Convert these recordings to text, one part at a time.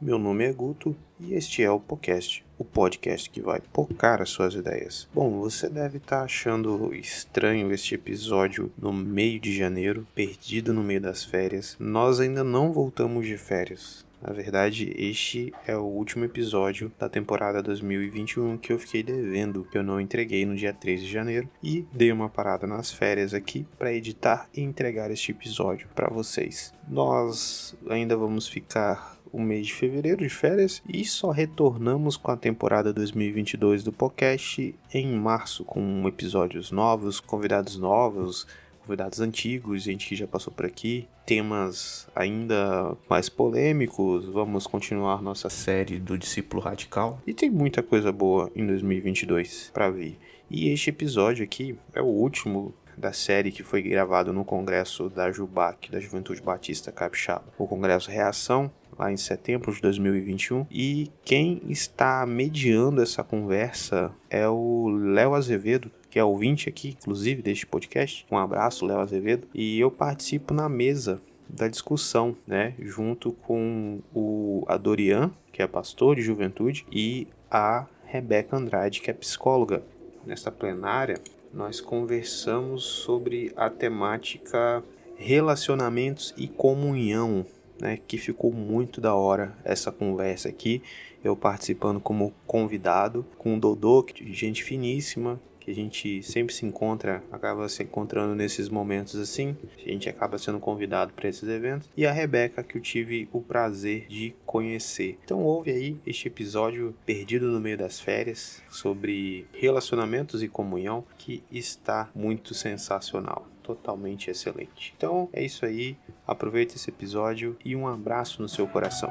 Meu nome é Guto e este é o podcast, o podcast que vai pocar as suas ideias. Bom, você deve estar tá achando estranho este episódio no meio de janeiro, perdido no meio das férias. Nós ainda não voltamos de férias. Na verdade, este é o último episódio da temporada 2021 que eu fiquei devendo, que eu não entreguei no dia 3 de janeiro e dei uma parada nas férias aqui para editar e entregar este episódio para vocês. Nós ainda vamos ficar o mês de fevereiro de férias e só retornamos com a temporada 2022 do podcast em março com episódios novos, convidados novos, convidados antigos, gente que já passou por aqui, temas ainda mais polêmicos. Vamos continuar nossa série do discípulo radical e tem muita coisa boa em 2022 para vir. E este episódio aqui é o último da série que foi gravado no congresso da Jubac, da Juventude Batista Capixaba. O congresso Reação, lá em setembro de 2021. E quem está mediando essa conversa é o Léo Azevedo, que é ouvinte aqui, inclusive, deste podcast. Um abraço, Léo Azevedo. E eu participo na mesa da discussão, né, junto com o Adorian, que é pastor de juventude, e a Rebeca Andrade, que é psicóloga. Nesta plenária, nós conversamos sobre a temática relacionamentos e comunhão, né, que ficou muito da hora essa conversa aqui. Eu participando como convidado com o Dodô, que é gente finíssima, que a gente sempre se encontra, acaba se encontrando nesses momentos assim. A gente acaba sendo convidado para esses eventos. E a Rebeca, que eu tive o prazer de conhecer. Então, houve aí este episódio perdido no meio das férias sobre relacionamentos e comunhão que está muito sensacional totalmente excelente. Então é isso aí, aproveita esse episódio e um abraço no seu coração.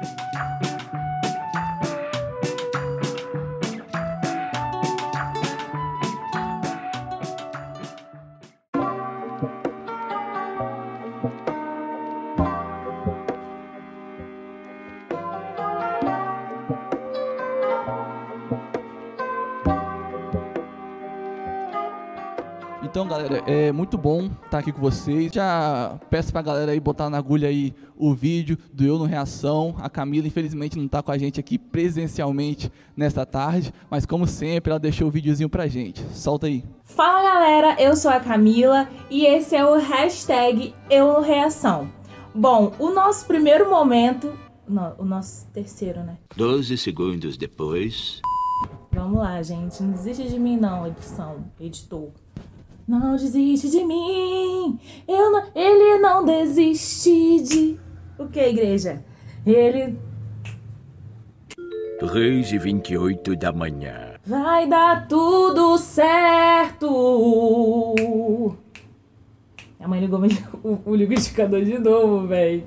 Muito bom estar aqui com vocês. Já peço pra galera aí botar na agulha aí o vídeo do Eu no Reação. A Camila, infelizmente, não está com a gente aqui presencialmente nesta tarde, mas como sempre, ela deixou o videozinho pra gente. Solta aí. Fala, galera, eu sou a Camila e esse é o hashtag Eu no Reação. Bom, o nosso primeiro momento... Não, o nosso terceiro, né? 12 segundos depois... Vamos lá, gente. Não desiste de mim não, edição, editor. Não desiste de mim. Eu não, ele não desiste de. O que, igreja? Ele. 3 e 28 da manhã. Vai dar tudo certo. A mãe ligou o, o liquidificador de novo, velho.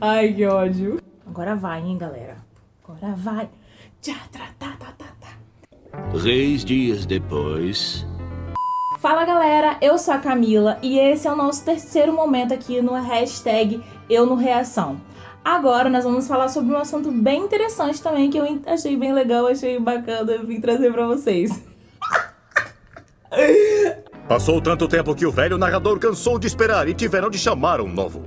Ai, que ódio. Agora vai, hein, galera. Agora vai. Tchá, tá, tá, tá, tá, tá. Três dias depois. Fala galera, eu sou a Camila e esse é o nosso terceiro momento aqui no hashtag Eu no Reação. Agora nós vamos falar sobre um assunto bem interessante também que eu achei bem legal, achei bacana eu vim trazer para vocês. Passou tanto tempo que o velho narrador cansou de esperar e tiveram de chamar um novo.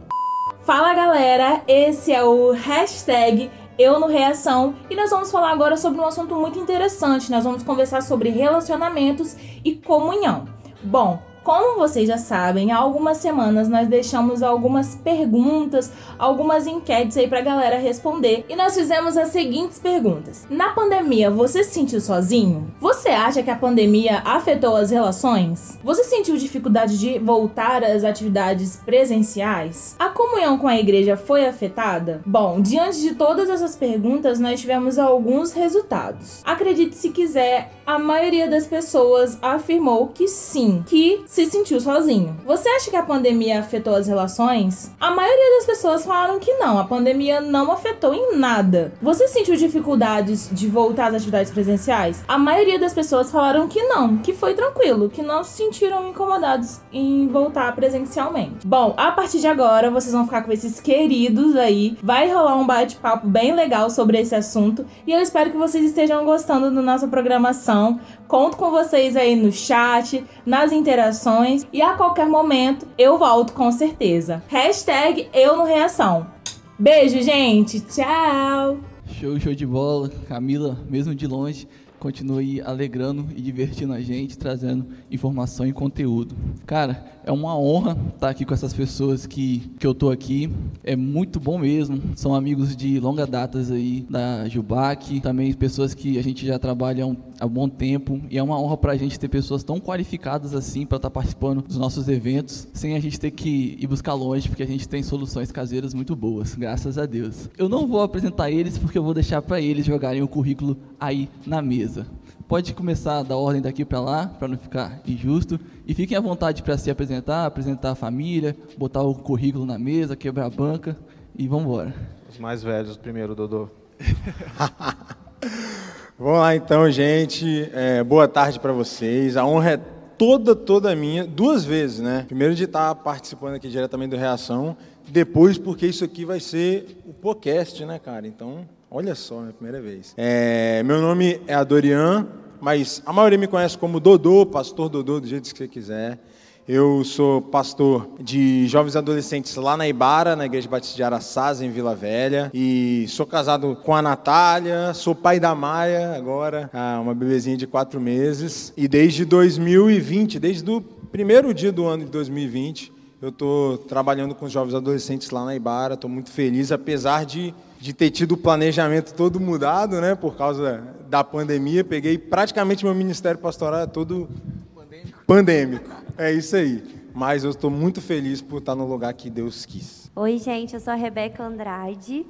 Fala galera, esse é o hashtag eu no Reação e nós vamos falar agora sobre um assunto muito interessante. Nós vamos conversar sobre relacionamentos e comunhão. Bom, como vocês já sabem, há algumas semanas nós deixamos algumas perguntas, algumas enquetes aí pra galera responder e nós fizemos as seguintes perguntas. Na pandemia, você se sentiu sozinho? Você acha que a pandemia afetou as relações? Você sentiu dificuldade de voltar às atividades presenciais? A comunhão com a igreja foi afetada? Bom, diante de todas essas perguntas, nós tivemos alguns resultados. Acredite se quiser, a maioria das pessoas afirmou que sim, que se sentiu sozinho. Você acha que a pandemia afetou as relações? A maioria das pessoas falaram que não, a pandemia não afetou em nada. Você sentiu dificuldades de voltar às atividades presenciais? A maioria das pessoas falaram que não, que foi tranquilo, que não se sentiram incomodados em voltar presencialmente. Bom, a partir de agora vocês vão ficar com esses queridos aí, vai rolar um bate-papo bem legal sobre esse assunto e eu espero que vocês estejam gostando da nossa programação. Conto com vocês aí no chat, nas interações e a qualquer momento eu volto com certeza. Hashtag eu no reação. Beijo, gente. Tchau. Show, show de bola. Camila, mesmo de longe, continue alegrando e divertindo a gente, trazendo informação e conteúdo. Cara, é uma honra estar aqui com essas pessoas que, que eu tô aqui. É muito bom mesmo. São amigos de longa datas aí da Jubac, também pessoas que a gente já trabalha há um, há bom tempo. E é uma honra para a gente ter pessoas tão qualificadas assim para estar participando dos nossos eventos, sem a gente ter que ir buscar longe, porque a gente tem soluções caseiras muito boas, graças a Deus. Eu não vou apresentar eles porque eu vou deixar para eles jogarem o currículo aí na mesa. Pode começar da ordem daqui para lá, para não ficar injusto. E fiquem à vontade para se apresentar, apresentar a família, botar o currículo na mesa, quebrar a banca e vamos embora. Os mais velhos primeiro, Dodô. vamos lá então, gente. É, boa tarde para vocês. A honra é toda, toda minha, duas vezes, né? Primeiro de estar participando aqui diretamente do Reação, depois porque isso aqui vai ser o podcast, né, cara? Então, olha só, é a primeira vez. É, meu nome é Adorian, mas a maioria me conhece como Dodô, pastor Dodô, do jeito que você quiser. Eu sou pastor de jovens adolescentes lá na Ibara, na Igreja Batista de Araçás, em Vila Velha. E sou casado com a Natália, sou pai da Maia agora, uma bebezinha de quatro meses. E desde 2020, desde o primeiro dia do ano de 2020, eu estou trabalhando com os jovens adolescentes lá na Ibara. Estou muito feliz, apesar de de ter tido o planejamento todo mudado, né, por causa da pandemia. Peguei praticamente meu ministério pastoral todo pandêmico. pandêmico. É isso aí. Mas eu estou muito feliz por estar no lugar que Deus quis. Oi, gente, eu sou a Rebeca Andrade.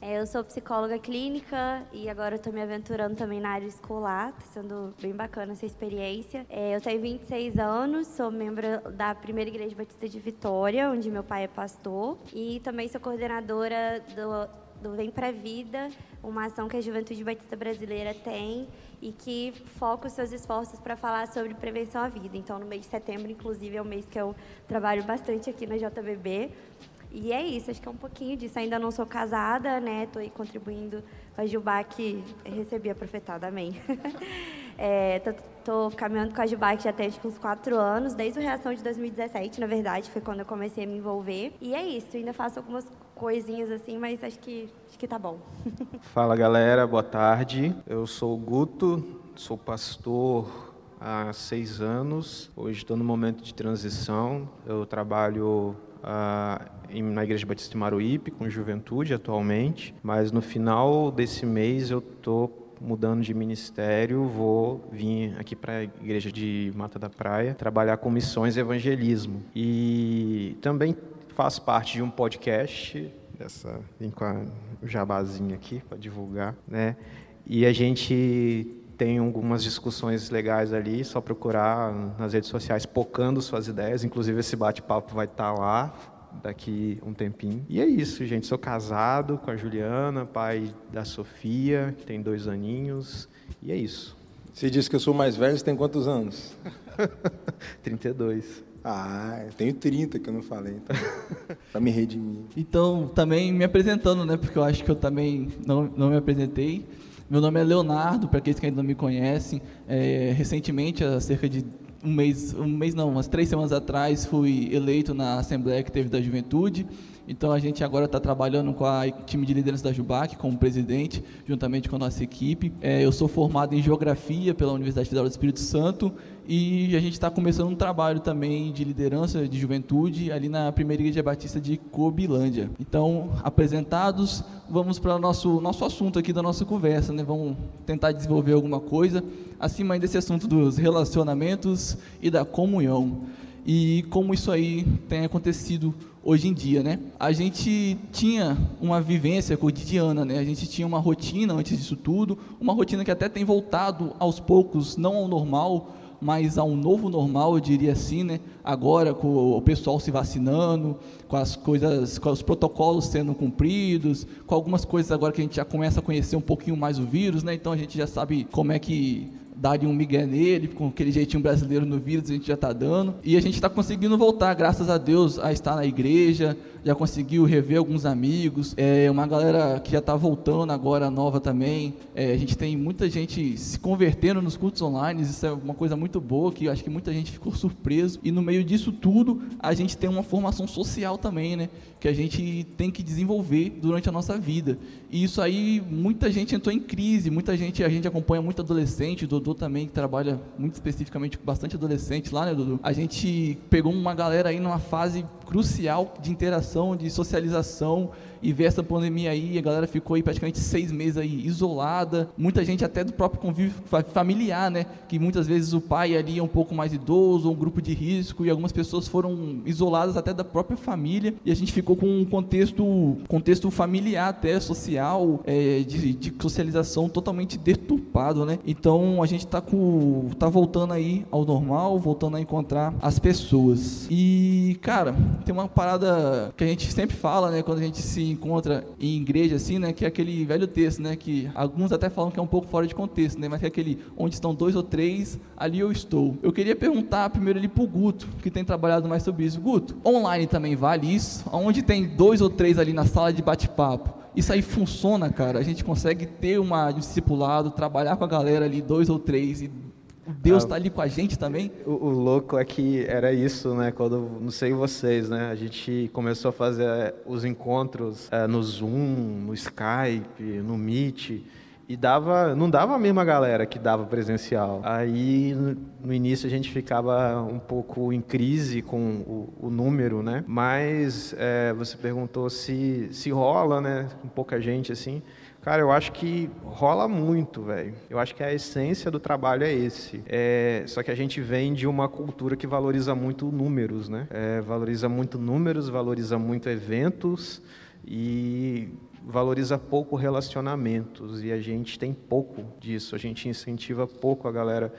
É, eu sou psicóloga clínica e agora estou me aventurando também na área escolar. Está sendo bem bacana essa experiência. É, eu tenho 26 anos, sou membro da Primeira Igreja Batista de Vitória, onde meu pai é pastor. E também sou coordenadora do, do Vem Pra Vida, uma ação que a Juventude Batista Brasileira tem e que foca os seus esforços para falar sobre prevenção à vida. Então, no mês de setembro, inclusive, é o mês que eu trabalho bastante aqui na JBB. E é isso, acho que é um pouquinho disso. Ainda não sou casada, né? Estou aí contribuindo com a Gilbar que recebi a profetada, amém. É, caminhando com a Gilbar já tem acho, uns quatro anos, desde o Reação de 2017, na verdade, foi quando eu comecei a me envolver. E é isso, ainda faço algumas coisinhas assim, mas acho que, acho que tá bom. Fala galera, boa tarde. Eu sou o Guto, sou pastor há seis anos. Hoje estou no momento de transição. Eu trabalho uh, na Igreja Batista de Maruípe com juventude atualmente, mas no final desse mês eu estou mudando de ministério, vou vir aqui para a igreja de Mata da Praia trabalhar com missões e evangelismo. E também faz parte de um podcast, dessa, vem com o jabazinho aqui para divulgar, né? E a gente tem algumas discussões legais ali, só procurar nas redes sociais pocando suas ideias, inclusive esse bate-papo vai estar tá lá daqui um tempinho. E é isso, gente, sou casado com a Juliana, pai da Sofia, que tem dois aninhos, e é isso. Você disse que eu sou mais velho, você tem quantos anos? 32. Ah, eu tenho 30 que eu não falei, então, para me redimir. Então, também me apresentando, né, porque eu acho que eu também não, não me apresentei. Meu nome é Leonardo, para aqueles que ainda não me conhecem. É, recentemente, há cerca de um mês, um mês não, umas três semanas atrás, fui eleito na Assembleia que teve da Juventude. Então a gente agora está trabalhando com a time de liderança da Jubac, como presidente, juntamente com a nossa equipe. É, eu sou formado em Geografia pela Universidade Federal do Espírito Santo e a gente está começando um trabalho também de liderança de juventude ali na Primeira Igreja Batista de Cobilândia. Então, apresentados, vamos para o nosso, nosso assunto aqui da nossa conversa, né? Vamos tentar desenvolver alguma coisa acima desse assunto dos relacionamentos e da comunhão. E como isso aí tem acontecido hoje em dia, né? A gente tinha uma vivência cotidiana, né? A gente tinha uma rotina antes disso tudo, uma rotina que até tem voltado aos poucos, não ao normal, mas a um novo normal, eu diria assim, né? Agora com o pessoal se vacinando, com as coisas, com os protocolos sendo cumpridos, com algumas coisas agora que a gente já começa a conhecer um pouquinho mais o vírus, né? Então a gente já sabe como é que daria um migué nele, com aquele jeitinho brasileiro no vírus, a gente já está dando. E a gente está conseguindo voltar, graças a Deus, a estar na igreja, já conseguiu rever alguns amigos, é uma galera que já está voltando agora nova também. É, a gente tem muita gente se convertendo nos cultos online, isso é uma coisa muito boa, que eu acho que muita gente ficou surpreso. E no meio disso tudo, a gente tem uma formação social também, né? Que a gente tem que desenvolver durante a nossa vida. E isso aí, muita gente entrou em crise, muita gente, a gente acompanha muito adolescente, o Dodô também, que trabalha muito especificamente com bastante adolescente lá, né, Dodô? A gente pegou uma galera aí numa fase crucial de interação, de socialização e ver essa pandemia aí, a galera ficou aí praticamente seis meses aí isolada, muita gente até do próprio convívio familiar, né, que muitas vezes o pai ali é um pouco mais idoso, um grupo de risco, e algumas pessoas foram isoladas até da própria família, e a gente ficou com um contexto, contexto familiar até, social, é, de, de socialização totalmente deturpado, né, então a gente tá com, tá voltando aí ao normal, voltando a encontrar as pessoas, e cara, tem uma parada que a gente sempre fala, né, quando a gente se encontra em igreja assim, né, que é aquele velho texto, né, que alguns até falam que é um pouco fora de contexto, né, mas que é aquele onde estão dois ou três, ali eu estou. Eu queria perguntar primeiro ali pro Guto, que tem trabalhado mais sobre isso. Guto, online também vale isso? Onde tem dois ou três ali na sala de bate-papo? Isso aí funciona, cara. A gente consegue ter uma, um discipulado, trabalhar com a galera ali, dois ou três, e Deus está ah, ali com a gente também? O, o, louco é que era isso, né? Quando, não sei vocês, né? A gente começou a fazer eh, os encontros é, no Zoom, no Skype, no Meet, e dava, não dava a mesma galera que dava presencial. Aí, no, no início, a gente ficava um pouco em crise com o, o número, né? Mas é, você perguntou se, se rola, né? Com pouca gente, assim. Cara, eu acho que rola muito, velho. Eu acho que a essência do trabalho é esse. É, só que a gente vem de uma cultura que valoriza muito números, né? É, valoriza muito números, valoriza muito eventos e valoriza pouco relacionamentos. E a gente tem pouco disso. A gente incentiva pouco a galera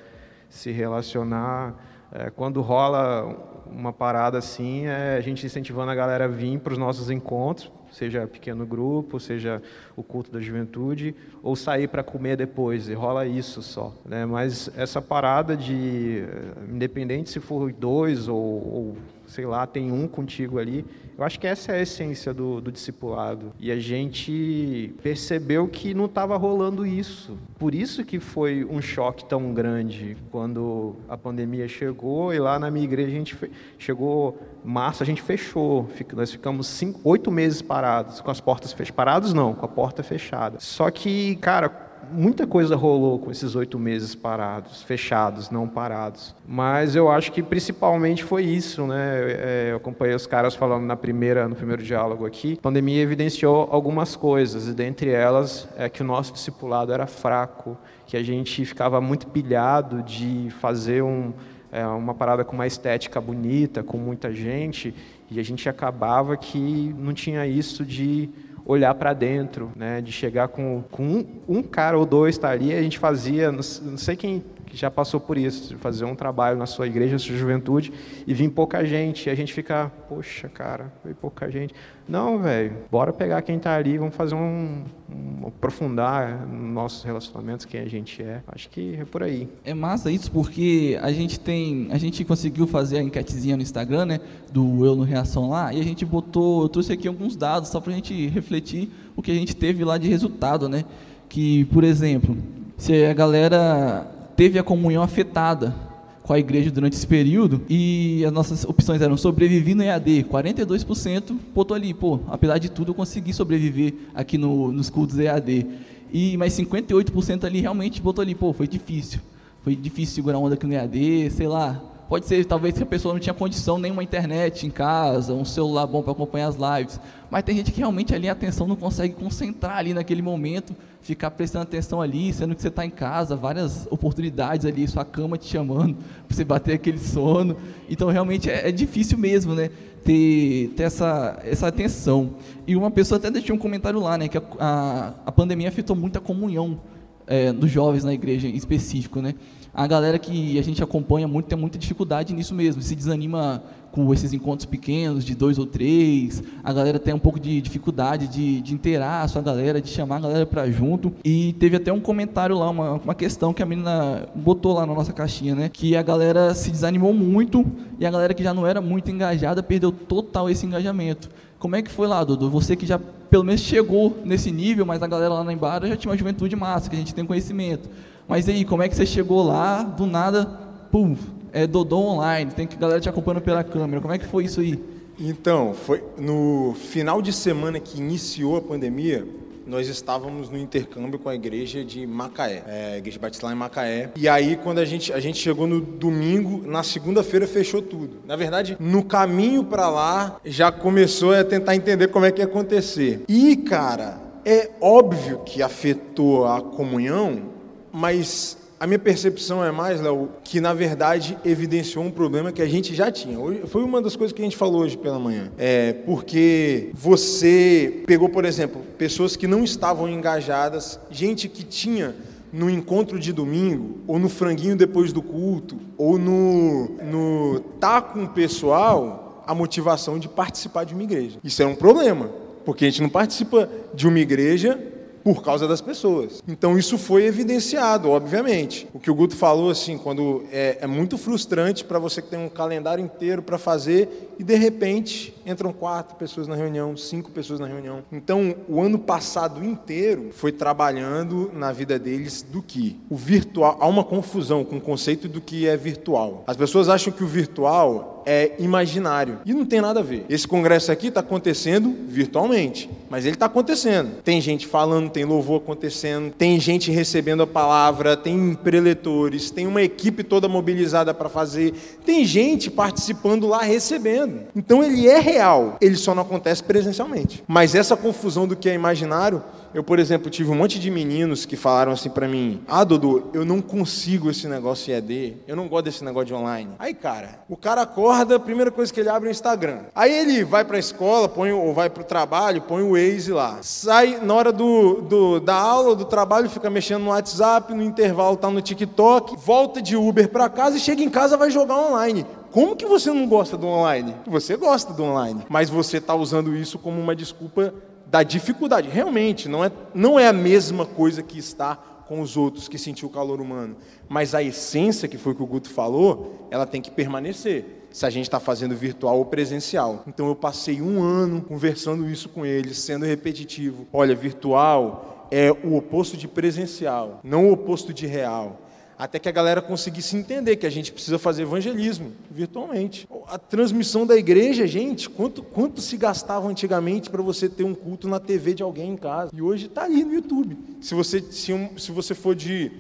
se relacionar. É, quando rola uma parada assim, é a gente incentivando a galera a vir para os nossos encontros, seja pequeno grupo, seja o culto da juventude, ou sair para comer depois, e rola isso só. Né? Mas essa parada de, independente se for dois ou, ou sei lá, tem um contigo ali. Eu acho que essa é a essência do, do discipulado. E a gente percebeu que não estava rolando isso. Por isso que foi um choque tão grande quando a pandemia chegou e lá na minha igreja a gente chegou março, a gente fechou. Nós ficamos cinco, oito meses parados, com as portas fechadas. Parados não, com a porta fechada. Só que, cara, muita coisa rolou com esses oito meses parados, fechados, não parados. Mas eu acho que principalmente foi isso, né? É, eu acompanhei os caras falando na primeira, no primeiro diálogo aqui. A pandemia evidenciou algumas coisas, e dentre elas é que o nosso discipulado era fraco, que a gente ficava muito pilhado de fazer um, é, uma parada com uma estética bonita, com muita gente, e a gente acabava que não tinha isso de olhar para dentro, né? De chegar com, com um, um, cara ou dois tá ali, a gente fazia, não, não sei quem já passou por isso, fazer um trabalho na sua igreja, na sua juventude, e vir pouca gente, e a gente fica, poxa, cara, foi pouca gente. Não, velho, bora pegar quem está ali, vamos fazer um, um aprofundar nossos relacionamentos, quem a gente é. Acho que é por aí. É massa isso porque a gente tem, a gente conseguiu fazer a enquetezinha no Instagram, né, do Eu no Reação lá, e a gente botou, eu trouxe aqui alguns dados só para a gente refletir o que a gente teve lá de resultado, né? Que, por exemplo, se a galera teve a comunhão afetada com a igreja durante esse período e as nossas opções eram sobreviver no EAD, 42% botou ali, pô, apesar de tudo eu consegui sobreviver aqui no, nos cultos EAD. E mais 58% ali realmente botou ali, pô, foi difícil. Foi difícil segurar onda aqui no EAD, sei lá. Pode ser talvez que a pessoa não tinha condição nenhuma internet em casa, um celular bom para acompanhar as lives. Mas tem gente que realmente ali a atenção não consegue concentrar ali naquele momento ficar prestando atenção ali, sendo que você está em casa, várias oportunidades ali, sua cama te chamando para você bater aquele sono. Então, realmente é, é difícil mesmo, né? Ter, ter essa, essa atenção. E uma pessoa até deixou um comentário lá, né? Que a, a, a pandemia afetou muito a comunhão é, dos jovens na igreja em específico, né? A galera que a gente acompanha muito tem muita dificuldade nisso mesmo, se desanima com esses encontros pequenos, de dois ou três, a galera tem um pouco de dificuldade de, de inteirar a sua galera, de chamar a galera para junto, e teve até um comentário lá, uma, uma questão que a menina botou lá na nossa caixinha, né, que a galera se desanimou muito, e a galera que já não era muito engajada perdeu total esse engajamento. Como é que foi lá, Dudu? Você que já pelo menos chegou nesse nível, mas a galera lá na Embara já tinha uma juventude massa, que a gente tem conhecimento. Mas aí, como é que você chegou lá, do nada, pum, é Dodô online, tem que a galera te acompanhando pela câmera. Como é que foi isso aí? Então, foi no final de semana que iniciou a pandemia, nós estávamos no intercâmbio com a igreja de Macaé, é, igreja batista em Macaé. E aí, quando a gente, a gente chegou no domingo, na segunda-feira fechou tudo. Na verdade, no caminho para lá, já começou a tentar entender como é que ia acontecer. E, cara, é óbvio que afetou a comunhão, mas a minha percepção é mais, Léo, que na verdade evidenciou um problema que a gente já tinha. Foi uma das coisas que a gente falou hoje pela manhã. É porque você pegou, por exemplo, pessoas que não estavam engajadas, gente que tinha no encontro de domingo, ou no franguinho depois do culto, ou no, no tá com o pessoal, a motivação de participar de uma igreja. Isso é um problema, porque a gente não participa de uma igreja por causa das pessoas. Então isso foi evidenciado, obviamente. O que o Guto falou, assim, quando é, é muito frustrante para você que tem um calendário inteiro para fazer e de repente entram quatro pessoas na reunião, cinco pessoas na reunião. Então o ano passado inteiro foi trabalhando na vida deles do que o virtual. Há uma confusão com o conceito do que é virtual. As pessoas acham que o virtual é imaginário. E não tem nada a ver. Esse congresso aqui está acontecendo virtualmente, mas ele está acontecendo. Tem gente falando, tem louvor acontecendo, tem gente recebendo a palavra, tem preletores, tem uma equipe toda mobilizada para fazer, tem gente participando lá recebendo. Então ele é real, ele só não acontece presencialmente. Mas essa confusão do que é imaginário eu, por exemplo, tive um monte de meninos que falaram assim para mim: Ah, Dudu, eu não consigo esse negócio EAD, eu não gosto desse negócio de online. Aí, cara, o cara acorda, a primeira coisa que ele abre é o Instagram. Aí ele vai para a escola, põe, ou vai para o trabalho, põe o Waze lá. Sai na hora do, do, da aula, do trabalho, fica mexendo no WhatsApp, no intervalo tá no TikTok, volta de Uber para casa e chega em casa vai jogar online. Como que você não gosta do online? Você gosta do online, mas você está usando isso como uma desculpa da dificuldade. Realmente, não é, não é a mesma coisa que está com os outros, que sentiu o calor humano. Mas a essência, que foi o que o Guto falou, ela tem que permanecer. Se a gente está fazendo virtual ou presencial. Então eu passei um ano conversando isso com eles, sendo repetitivo. Olha, virtual é o oposto de presencial, não o oposto de real até que a galera conseguisse entender que a gente precisa fazer evangelismo virtualmente. A transmissão da igreja, gente, quanto, quanto se gastava antigamente para você ter um culto na TV de alguém em casa? E hoje está ali no YouTube. Se você, se, um, se você for de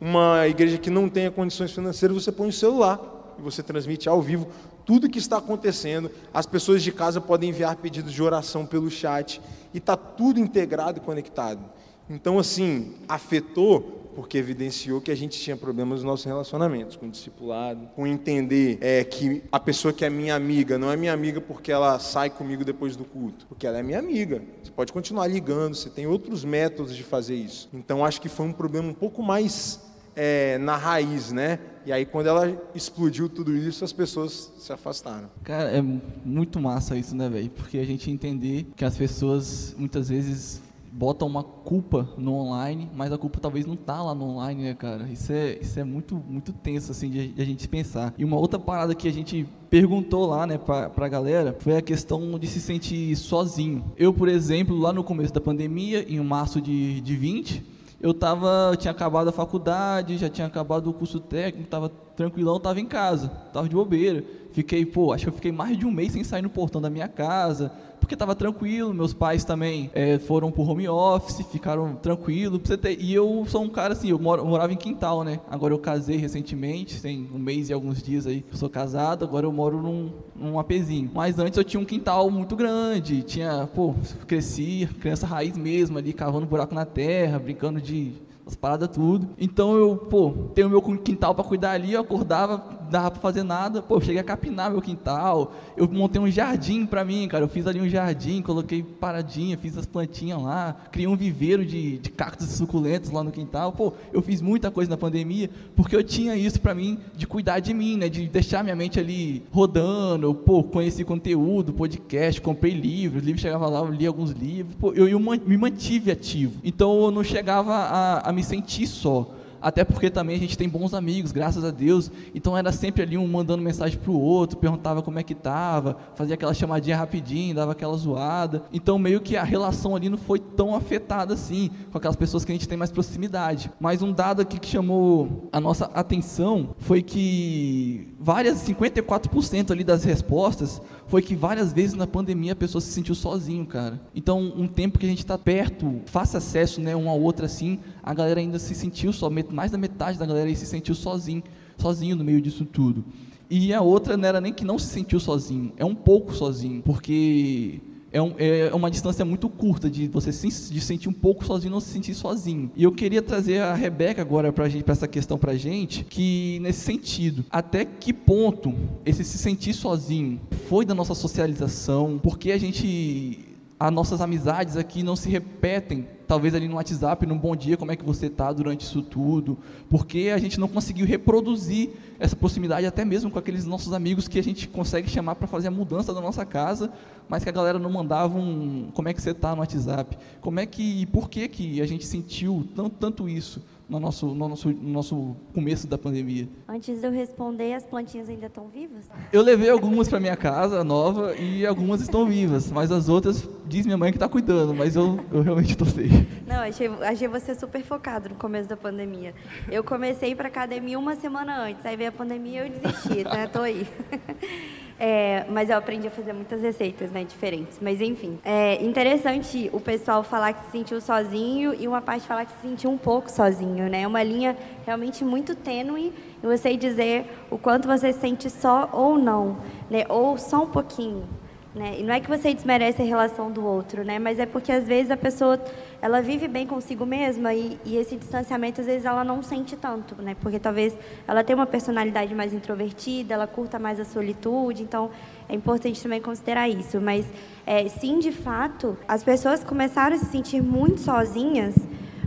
uma igreja que não tenha condições financeiras, você põe o celular e você transmite ao vivo tudo que está acontecendo. As pessoas de casa podem enviar pedidos de oração pelo chat e está tudo integrado e conectado. Então, assim, afetou porque evidenciou que a gente tinha problemas nos nossos relacionamentos, com o discipulado, com entender é, que a pessoa que é minha amiga não é minha amiga porque ela sai comigo depois do culto, porque ela é minha amiga. Você pode continuar ligando, você tem outros métodos de fazer isso. Então acho que foi um problema um pouco mais é, na raiz, né? E aí quando ela explodiu tudo isso, as pessoas se afastaram. Cara, é muito massa isso, né, velho? Porque a gente entender que as pessoas muitas vezes bota uma culpa no online, mas a culpa talvez não tá lá no online, né, cara? Isso é, isso é muito, muito tenso, assim, de, de a gente pensar. E uma outra parada que a gente perguntou lá, né, pra, pra galera, foi a questão de se sentir sozinho. Eu, por exemplo, lá no começo da pandemia, em março de, de 20, eu tava, tinha acabado a faculdade, já tinha acabado o curso técnico, tava tranquilão, tava em casa, tava de bobeira. Fiquei, pô, acho que eu fiquei mais de um mês sem sair no portão da minha casa, porque estava tranquilo. Meus pais também é, foram pro home office, ficaram tranquilos. E eu sou um cara assim, eu, moro, eu morava em quintal, né? Agora eu casei recentemente, tem um mês e alguns dias aí eu sou casado. Agora eu moro num, num apezinho. Mas antes eu tinha um quintal muito grande, tinha, pô, cresci, criança raiz mesmo ali, cavando buraco na terra, brincando de as paradas tudo. Então eu, pô, tenho meu quintal para cuidar ali, eu acordava, dava para fazer nada, pô, eu cheguei a capinar meu quintal, eu montei um jardim para mim, cara, eu fiz ali um jardim, coloquei paradinha, fiz as plantinhas lá, criei um viveiro de, de cactos suculentos lá no quintal, pô, eu fiz muita coisa na pandemia, porque eu tinha isso para mim, de cuidar de mim, né, de deixar minha mente ali rodando, pô, conheci conteúdo, podcast, comprei livros, livro chegava lá, eu li alguns livros, pô, eu, eu me mantive ativo, então eu não chegava a, a me sentir só. Até porque também a gente tem bons amigos, graças a Deus. Então era sempre ali um mandando mensagem pro outro, perguntava como é que tava, fazia aquela chamadinha rapidinho, dava aquela zoada. Então meio que a relação ali não foi tão afetada assim, com aquelas pessoas que a gente tem mais proximidade. Mas um dado aqui que chamou a nossa atenção foi que várias, 54% ali das respostas foi que várias vezes na pandemia a pessoa se sentiu sozinho, cara. Então, um tempo que a gente está perto, fácil acesso, né, um ao outro assim, a galera ainda se sentiu só, mais da metade da galera se sentiu sozinho, sozinho no meio disso tudo. E a outra não era nem que não se sentiu sozinho, é um pouco sozinho, porque é, um, é, uma distância muito curta de você se de sentir um pouco sozinho, não se sentir sozinho. E eu queria trazer a Rebeca agora para essa questão para gente, que nesse sentido, até que ponto esse se sentir sozinho foi da nossa socialização, porque a gente as nossas amizades aqui não se repetem, talvez ali no WhatsApp, num bom dia, como é que você está durante isso tudo, porque a gente não conseguiu reproduzir essa proximidade até mesmo com aqueles nossos amigos que a gente consegue chamar para fazer a mudança da nossa casa, mas que a galera não mandava um como é que você está no WhatsApp, como é que e por que que a gente sentiu tanto, tanto isso no nosso, no nosso, no nosso começo da pandemia. Antes de eu responder, as plantinhas ainda estão vivas? Eu levei algumas para minha casa nova e algumas estão vivas, mas as outras diz minha mãe que está cuidando, mas eu, eu realmente sem. Não, achei, achei você super focado no começo da pandemia. Eu comecei para academia uma semana antes, aí veio a pandemia e eu desisti, né? Tô aí. É, mas eu aprendi a fazer muitas receitas, né, diferentes. Mas enfim, é interessante o pessoal falar que se sentiu sozinho e uma parte falar que se sentiu um pouco sozinho, né? É uma linha realmente muito tênue e você dizer o quanto você se sente só ou não, né? Ou só um pouquinho. Né? E não é que você desmerece a relação do outro, né? mas é porque às vezes a pessoa ela vive bem consigo mesma e, e, esse distanciamento às vezes ela não sente tanto, né? porque talvez ela tenha uma personalidade mais introvertida, ela curta mais a solitude, então é importante também considerar isso. Mas é, sim, de fato, as pessoas começaram a se sentir muito sozinhas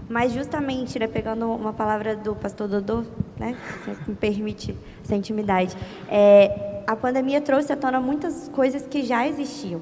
mas justamente, né, pegando uma palavra do pastor Dodô, né, se me permite essa intimidade, é, a pandemia trouxe à tona muitas coisas que já existiam.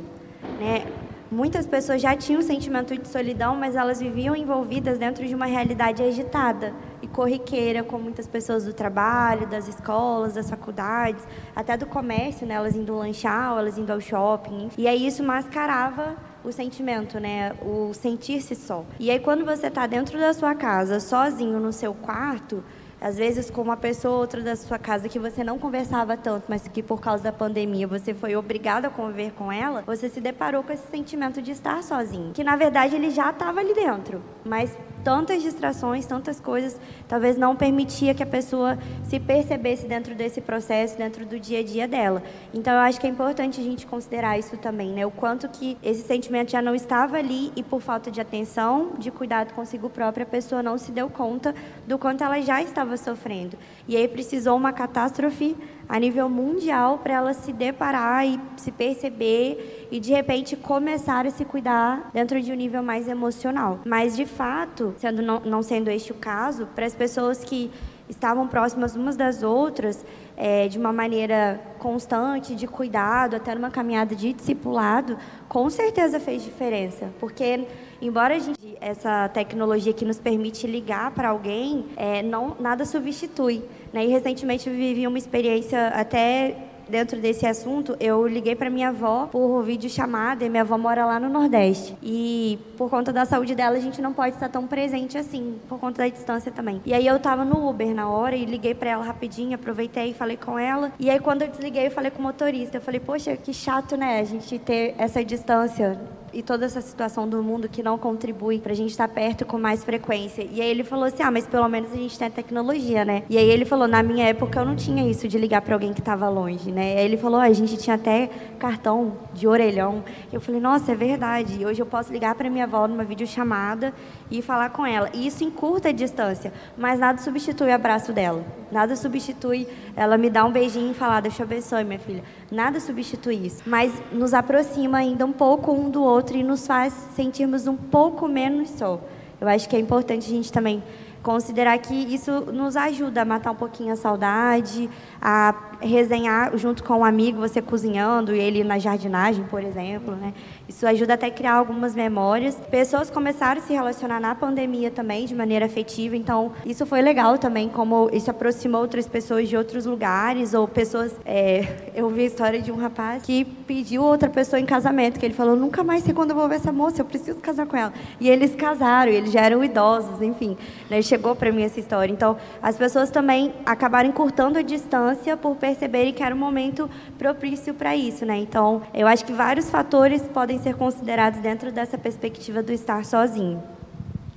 Né? Muitas pessoas já tinham um sentimento de solidão, mas elas viviam envolvidas dentro de uma realidade agitada e corriqueira, com muitas pessoas do trabalho, das escolas, das faculdades, até do comércio, né? elas indo lanchar, elas indo ao shopping. E aí isso mascarava o sentimento, né? O sentir-se só. E aí quando você está dentro da sua casa, sozinho no seu quarto, às vezes com uma pessoa ou outra da sua casa que você não conversava tanto, mas que por causa da pandemia você foi obrigado a conviver com ela, você se deparou com esse sentimento de estar sozinho, que na verdade ele já estava ali dentro, mas tantas distrações, tantas coisas, talvez não permitia que a pessoa se percebesse dentro desse processo, dentro do dia a dia dela. Então eu acho que é importante a gente considerar isso também, né? O quanto que esse sentimento já não estava ali e por falta de atenção, de cuidado consigo própria, a pessoa não se deu conta do quanto ela já estava sofrendo. E aí precisou uma catástrofe a nível mundial para ela se deparar e se perceber e de repente começar a se cuidar dentro de um nível mais emocional. Mas de fato, sendo não, não sendo este o caso, para as pessoas que estavam próximas umas das outras, é, de uma maneira constante, de cuidado, até numa caminhada de discipulado, com certeza fez diferença. Porque, embora a gente, essa tecnologia que nos permite ligar para alguém, é, não, nada substitui. Né? E recentemente eu vivi uma experiência até dentro desse assunto, eu liguei para minha avó por vídeo chamada e minha avó mora lá no Nordeste. E por conta da saúde dela, a gente não pode estar tão presente assim, por conta da distância também. E aí eu tava no Uber na hora e liguei para ela rapidinho, aproveitei e falei com ela. E aí quando eu desliguei, eu falei com o motorista, eu falei: "Poxa, que chato, né, a gente ter essa distância e toda essa situação do mundo que não contribui para a gente estar perto com mais frequência. E aí ele falou assim: ah, mas pelo menos a gente tem a tecnologia, né? E aí ele falou: na minha época eu não tinha isso de ligar para alguém que estava longe, né? E aí ele falou: ah, a gente tinha até cartão de orelhão. Eu falei: nossa, é verdade. Hoje eu posso ligar para minha avó numa videochamada e falar com ela. E isso encurta a distância, mas nada substitui o abraço dela. Nada substitui ela me dar um beijinho e falar: Deus te abençoe, minha filha. Nada substitui isso. Mas nos aproxima ainda um pouco um do outro e nos faz sentirmos um pouco menos só. Eu acho que é importante a gente também considerar que isso nos ajuda a matar um pouquinho a saudade, a resenhar junto com um amigo, você cozinhando e ele na jardinagem, por exemplo, né? Isso ajuda até a criar algumas memórias. Pessoas começaram a se relacionar na pandemia também, de maneira afetiva, então isso foi legal também, como isso aproximou outras pessoas de outros lugares, ou pessoas... É, eu vi a história de um rapaz que pediu outra pessoa em casamento, que ele falou, nunca mais sei quando eu vou ver essa moça, eu preciso casar com ela. E eles casaram, eles já eram idosos, enfim. Né? Chegou para mim essa história. Então, as pessoas também acabaram encurtando a distância por perceberem que era um momento propício para isso, né? Então, eu acho que vários fatores podem ser considerados dentro dessa perspectiva do estar sozinho.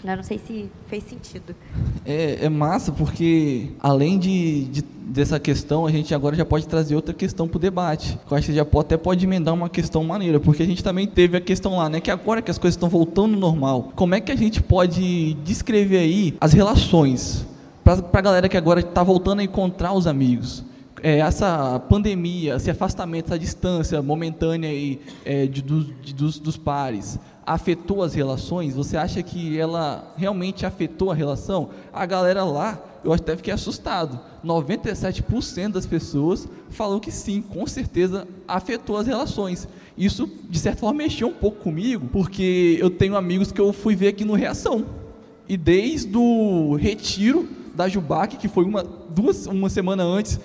Eu não sei se fez sentido. É, é massa porque, além de, de, dessa questão, a gente agora já pode trazer outra questão para o debate. Eu acho que já pode, até pode emendar uma questão maneira, porque a gente também teve a questão lá, né? Que agora que as coisas estão voltando ao normal, como é que a gente pode descrever aí as relações para a galera que agora está voltando a encontrar os amigos? É, essa pandemia, esse afastamento, essa distância momentânea aí, é, de, de, dos, dos pares, afetou as relações? Você acha que ela realmente afetou a relação? A galera lá, eu até fiquei assustado. 97% das pessoas falou que sim, com certeza afetou as relações. Isso, de certa forma, mexeu um pouco comigo, porque eu tenho amigos que eu fui ver aqui no Reação. E desde o retiro da Jubac, que foi uma, duas, uma semana antes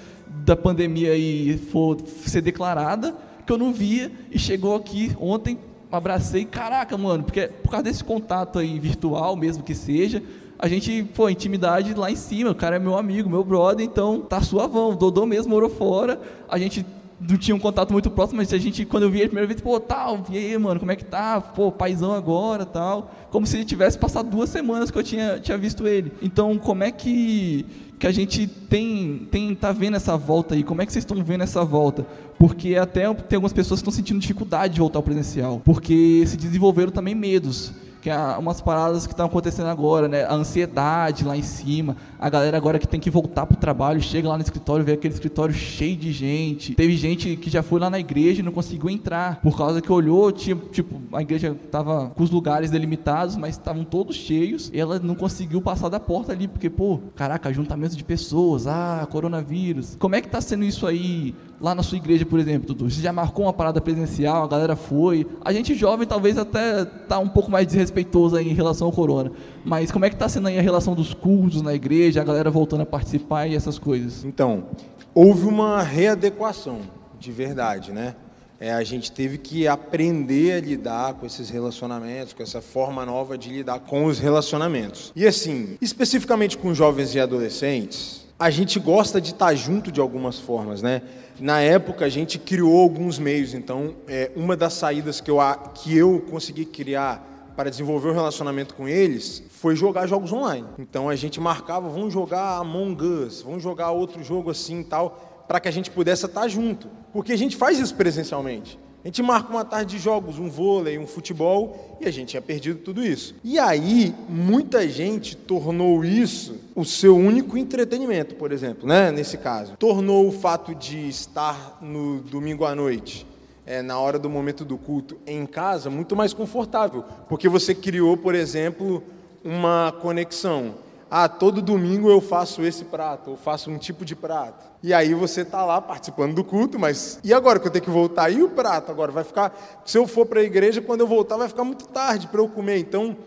da pandemia aí for ser declarada, que eu não via, e chegou aqui ontem, abracei, caraca, mano, porque por causa desse contato aí virtual, mesmo que seja, a gente, pô, intimidade lá em cima, o cara é meu amigo, meu brother, então tá suavão, o Dodô mesmo morou fora, a gente não tinha um contato muito próximo, mas a gente, quando eu vi ele a primeira vez, pô, tal, e aí, mano, como é que tá? Pô, paizão agora, tal. Como se ele tivesse passado duas semanas que eu tinha, tinha visto ele. Então, como é que, que a gente tem, tem tá vendo essa volta aí? Como é que vocês estão vendo essa volta? Porque até tem algumas pessoas que estão sentindo dificuldade de voltar ao presencial, porque se desenvolveram também medos que é umas paradas que estão acontecendo agora, né? A ansiedade lá em cima, a galera agora que tem que voltar pro trabalho, chega lá no escritório, vê aquele escritório cheio de gente. Teve gente que já foi lá na igreja e não conseguiu entrar, por causa que olhou, tinha, tipo, a igreja tava com os lugares delimitados, mas estavam todos cheios, e ela não conseguiu passar da porta ali, porque, pô, caraca, juntamento de pessoas, ah, coronavírus. Como é que tá sendo isso aí lá na sua igreja, por exemplo, Dudu? Você já marcou uma parada presencial, a galera foi. A gente jovem talvez até tá um pouco mais desrespeitoso aí em relação ao corona. Mas como é que está sendo aí a relação dos cultos na igreja, a galera voltando a participar e essas coisas? Então, houve uma readequação, de verdade, né? É, a gente teve que aprender a lidar com esses relacionamentos, com essa forma nova de lidar com os relacionamentos. E assim, especificamente com jovens e adolescentes, a gente gosta de estar junto de algumas formas, né? Na época a gente criou alguns meios, então é, uma das saídas que eu, que eu consegui criar para desenvolver um relacionamento com eles foi jogar jogos online. Então a gente marcava, vamos jogar Among Us, vamos jogar outro jogo assim e tal, para que a gente pudesse estar junto. Porque a gente faz isso presencialmente. A gente marca uma tarde de jogos, um vôlei, um futebol, e a gente tinha perdido tudo isso. E aí, muita gente tornou isso o seu único entretenimento, por exemplo, né? nesse caso. Tornou o fato de estar no domingo à noite, é, na hora do momento do culto, em casa, muito mais confortável. Porque você criou, por exemplo, uma conexão ah, todo domingo eu faço esse prato, eu faço um tipo de prato. E aí você está lá participando do culto, mas e agora que eu tenho que voltar? E o prato agora vai ficar. Se eu for para a igreja, quando eu voltar, vai ficar muito tarde para eu comer. Então,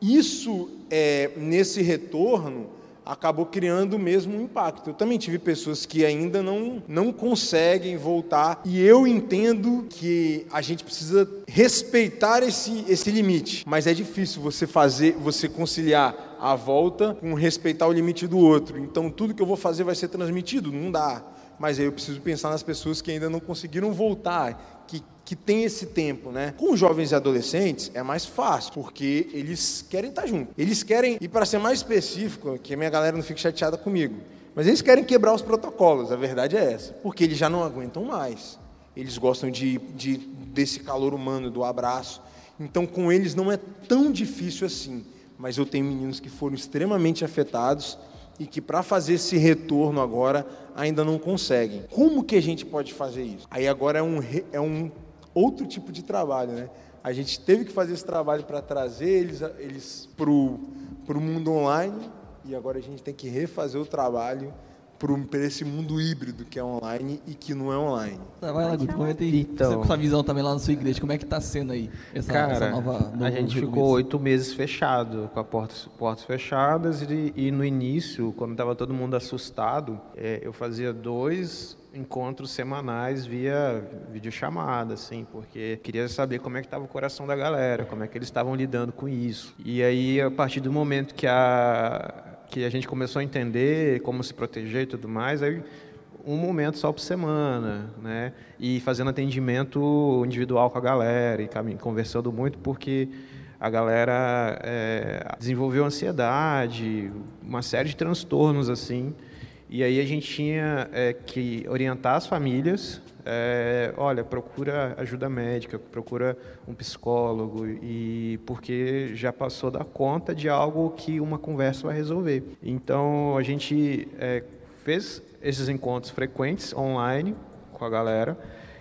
isso é, nesse retorno acabou criando mesmo impacto. Eu também tive pessoas que ainda não, não conseguem voltar, e eu entendo que a gente precisa respeitar esse, esse limite, mas é difícil você fazer, você conciliar a volta com respeitar o limite do outro. Então tudo que eu vou fazer vai ser transmitido, não dá. Mas aí eu preciso pensar nas pessoas que ainda não conseguiram voltar, que tem esse tempo, né? Com jovens e adolescentes é mais fácil, porque eles querem estar juntos. Eles querem, e para ser mais específico, que a minha galera não fique chateada comigo, mas eles querem quebrar os protocolos, a verdade é essa, porque eles já não aguentam mais. Eles gostam de, de desse calor humano, do abraço. Então, com eles não é tão difícil assim. Mas eu tenho meninos que foram extremamente afetados e que para fazer esse retorno agora ainda não conseguem. Como que a gente pode fazer isso? Aí agora é um, é um outro tipo de trabalho, né? A gente teve que fazer esse trabalho para trazer eles, eles para o mundo online e agora a gente tem que refazer o trabalho para esse mundo híbrido que é online e que não é online. Tá, vai lá, Guto, comenta aí. Então, com sua visão também lá na sua igreja, como é que está sendo aí essa, cara, essa nova... a gente ficou oito meses fechado, com as portas, portas fechadas e, e no início, quando estava todo mundo assustado, é, eu fazia dois encontros semanais via videochamada, assim, porque queria saber como é que estava o coração da galera, como é que eles estavam lidando com isso. E aí, a partir do momento que a que a gente começou a entender como se proteger e tudo mais, aí um momento só por semana, né? E fazendo atendimento individual com a galera e conversando muito, porque a galera é, desenvolveu ansiedade, uma série de transtornos assim. E aí a gente tinha é, que orientar as famílias é, olha, procura ajuda médica, procura um psicólogo, e porque já passou da conta de algo que uma conversa vai resolver. Então a gente é, fez esses encontros frequentes online com a galera,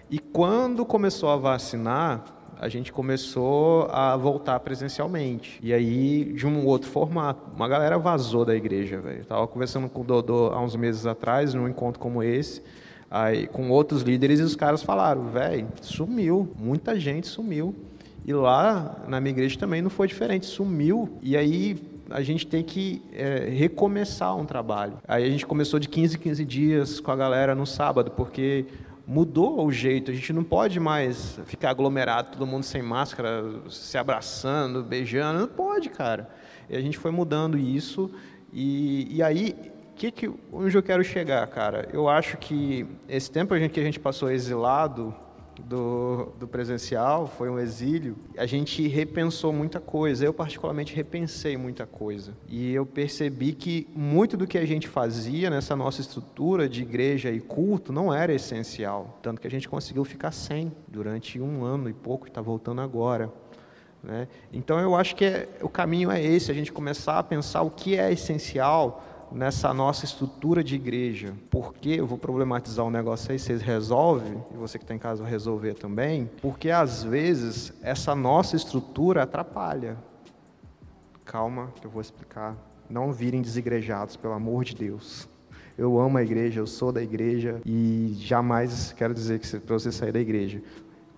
e quando começou a vacinar, a gente começou a voltar presencialmente. E aí, de um outro formato. Uma galera vazou da igreja, velho. Estava conversando com o Dodô há uns meses atrás, num encontro como esse aí, com outros líderes e os caras falaram, velho, sumiu, muita gente sumiu. E lá na minha igreja também não foi diferente, sumiu. E aí a gente tem que é, recomeçar um trabalho. Aí a gente começou de 15 em 15 dias com a galera no sábado, porque mudou o jeito. A gente não pode mais ficar aglomerado, todo mundo sem máscara, se abraçando, beijando. Não pode, cara. E a gente foi mudando isso. E, e aí que que, onde eu quero chegar, cara? Eu acho que esse tempo que a gente passou exilado do, do presencial, foi um exílio, a gente repensou muita coisa. Eu, particularmente, repensei muita coisa. E eu percebi que muito do que a gente fazia nessa nossa estrutura de igreja e culto não era essencial. Tanto que a gente conseguiu ficar sem durante um ano e pouco, está voltando agora. Né? Então, eu acho que é, o caminho é esse: a gente começar a pensar o que é essencial nessa nossa estrutura de igreja. Porque eu vou problematizar um negócio aí, vocês resolvem, e você que está em casa vai resolver também, porque às vezes essa nossa estrutura atrapalha. Calma, que eu vou explicar. Não virem desigrejados, pelo amor de Deus. Eu amo a igreja, eu sou da igreja e jamais quero dizer que para você sair da igreja.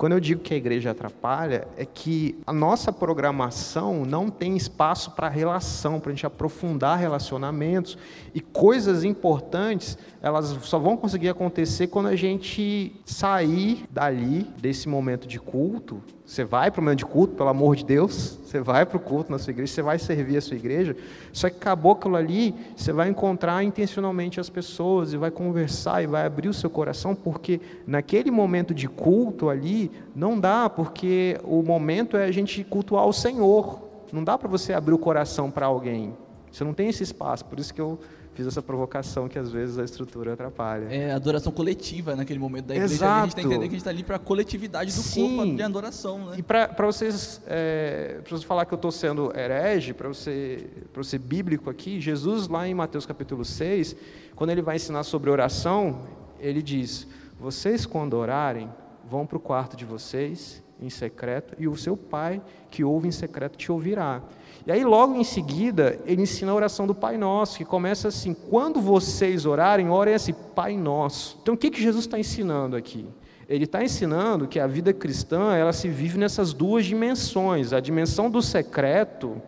Quando eu digo que a igreja atrapalha, é que a nossa programação não tem espaço para relação, para a gente aprofundar relacionamentos e coisas importantes, elas só vão conseguir acontecer quando a gente sair dali, desse momento de culto, você vai para o momento de culto, pelo amor de Deus, você vai para o culto na sua igreja, você vai servir a sua igreja, só que acabou aquilo ali, você vai encontrar intencionalmente as pessoas e vai conversar e vai abrir o seu coração, porque naquele momento de culto ali, não dá, porque o momento é a gente cultuar o Senhor, não dá para você abrir o coração para alguém, você não tem esse espaço, por isso que eu fiz essa provocação que às vezes a estrutura atrapalha. É a adoração coletiva naquele momento da igreja. Exato. A gente tem que entender que a gente está ali para a coletividade do Sim. corpo de adoração. Né? E para vocês, é, para você falar que eu estou sendo herege, para você, para ser bíblico aqui, Jesus lá em Mateus capítulo 6, quando ele vai ensinar sobre oração, ele diz, vocês quando orarem, vão para o quarto de vocês, em secreto, e o seu pai que ouve em secreto te ouvirá. E aí, logo em seguida, ele ensina a oração do Pai Nosso, que começa assim: quando vocês orarem, orem assim, Pai Nosso. Então, o que, que Jesus está ensinando aqui? Ele está ensinando que a vida cristã ela se vive nessas duas dimensões: a dimensão do secreto,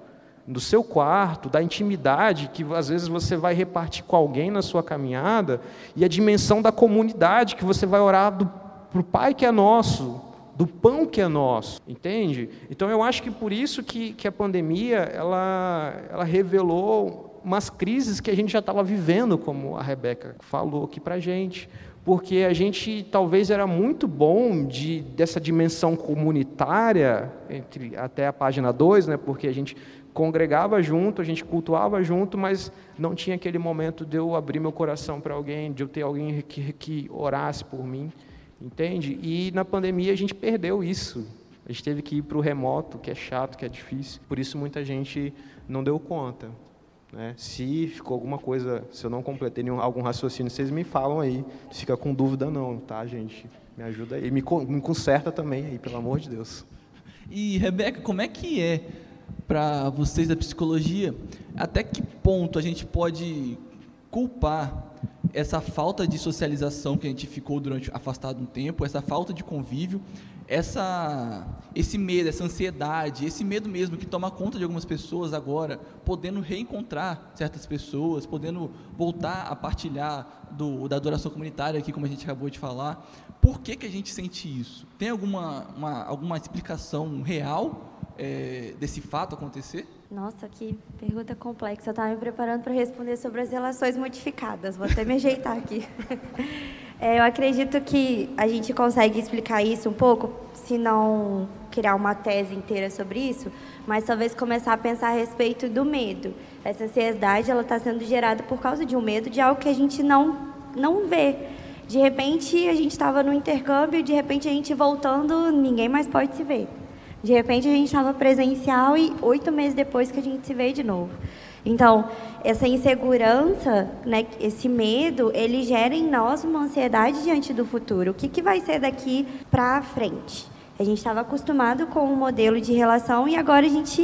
do seu quarto, da intimidade que às vezes você vai repartir com alguém na sua caminhada, e a dimensão da comunidade que você vai orar para o Pai que é nosso, do pão que é nosso, entende? Então eu acho que por isso que, que a pandemia ela, ela revelou umas crises que a gente já estava vivendo, como a Rebeca falou aqui para gente, porque a gente talvez era muito bom de, dessa dimensão comunitária, entre até a página 2, né, porque a gente congregava junto, a gente cultuava junto, mas não tinha aquele momento de eu abrir meu coração para alguém, de eu ter alguém que, que orasse por mim, entende? E na pandemia a gente perdeu isso. A gente teve que ir para o remoto, que é chato, que é difícil. Por isso muita gente não deu conta. Né? Se ficou alguma coisa, se eu não completei nenhum, algum raciocínio, vocês me falam aí. Não fica com dúvida não, tá, gente? Me ajuda aí. Me, me conserta também aí, pelo amor de Deus. E, Rebeca, como é que é para vocês da psicologia, até que ponto a gente pode culpar essa falta de socialização que a gente ficou durante afastado um tempo, essa falta de convívio, essa esse medo, essa ansiedade, esse medo mesmo que toma conta de algumas pessoas agora, podendo reencontrar certas pessoas, podendo voltar a partilhar do, da adoração comunitária aqui, como a gente acabou de falar. Por que, que a gente sente isso? Tem alguma, uma, alguma explicação real é, desse fato acontecer? Nossa, que pergunta complexa. Eu estava me preparando para responder sobre as relações modificadas. Vou até me ajeitar aqui. É, eu acredito que a gente consegue explicar isso um pouco, se não criar uma tese inteira sobre isso, mas talvez começar a pensar a respeito do medo. Essa ansiedade ela está sendo gerada por causa de um medo de algo que a gente não não vê. De repente a gente estava no intercâmbio, de repente a gente voltando, ninguém mais pode se ver. De repente a gente estava presencial e oito meses depois que a gente se vê de novo. Então, essa insegurança, né, esse medo, ele gera em nós uma ansiedade diante do futuro. O que, que vai ser daqui para frente? A gente estava acostumado com um modelo de relação e agora a gente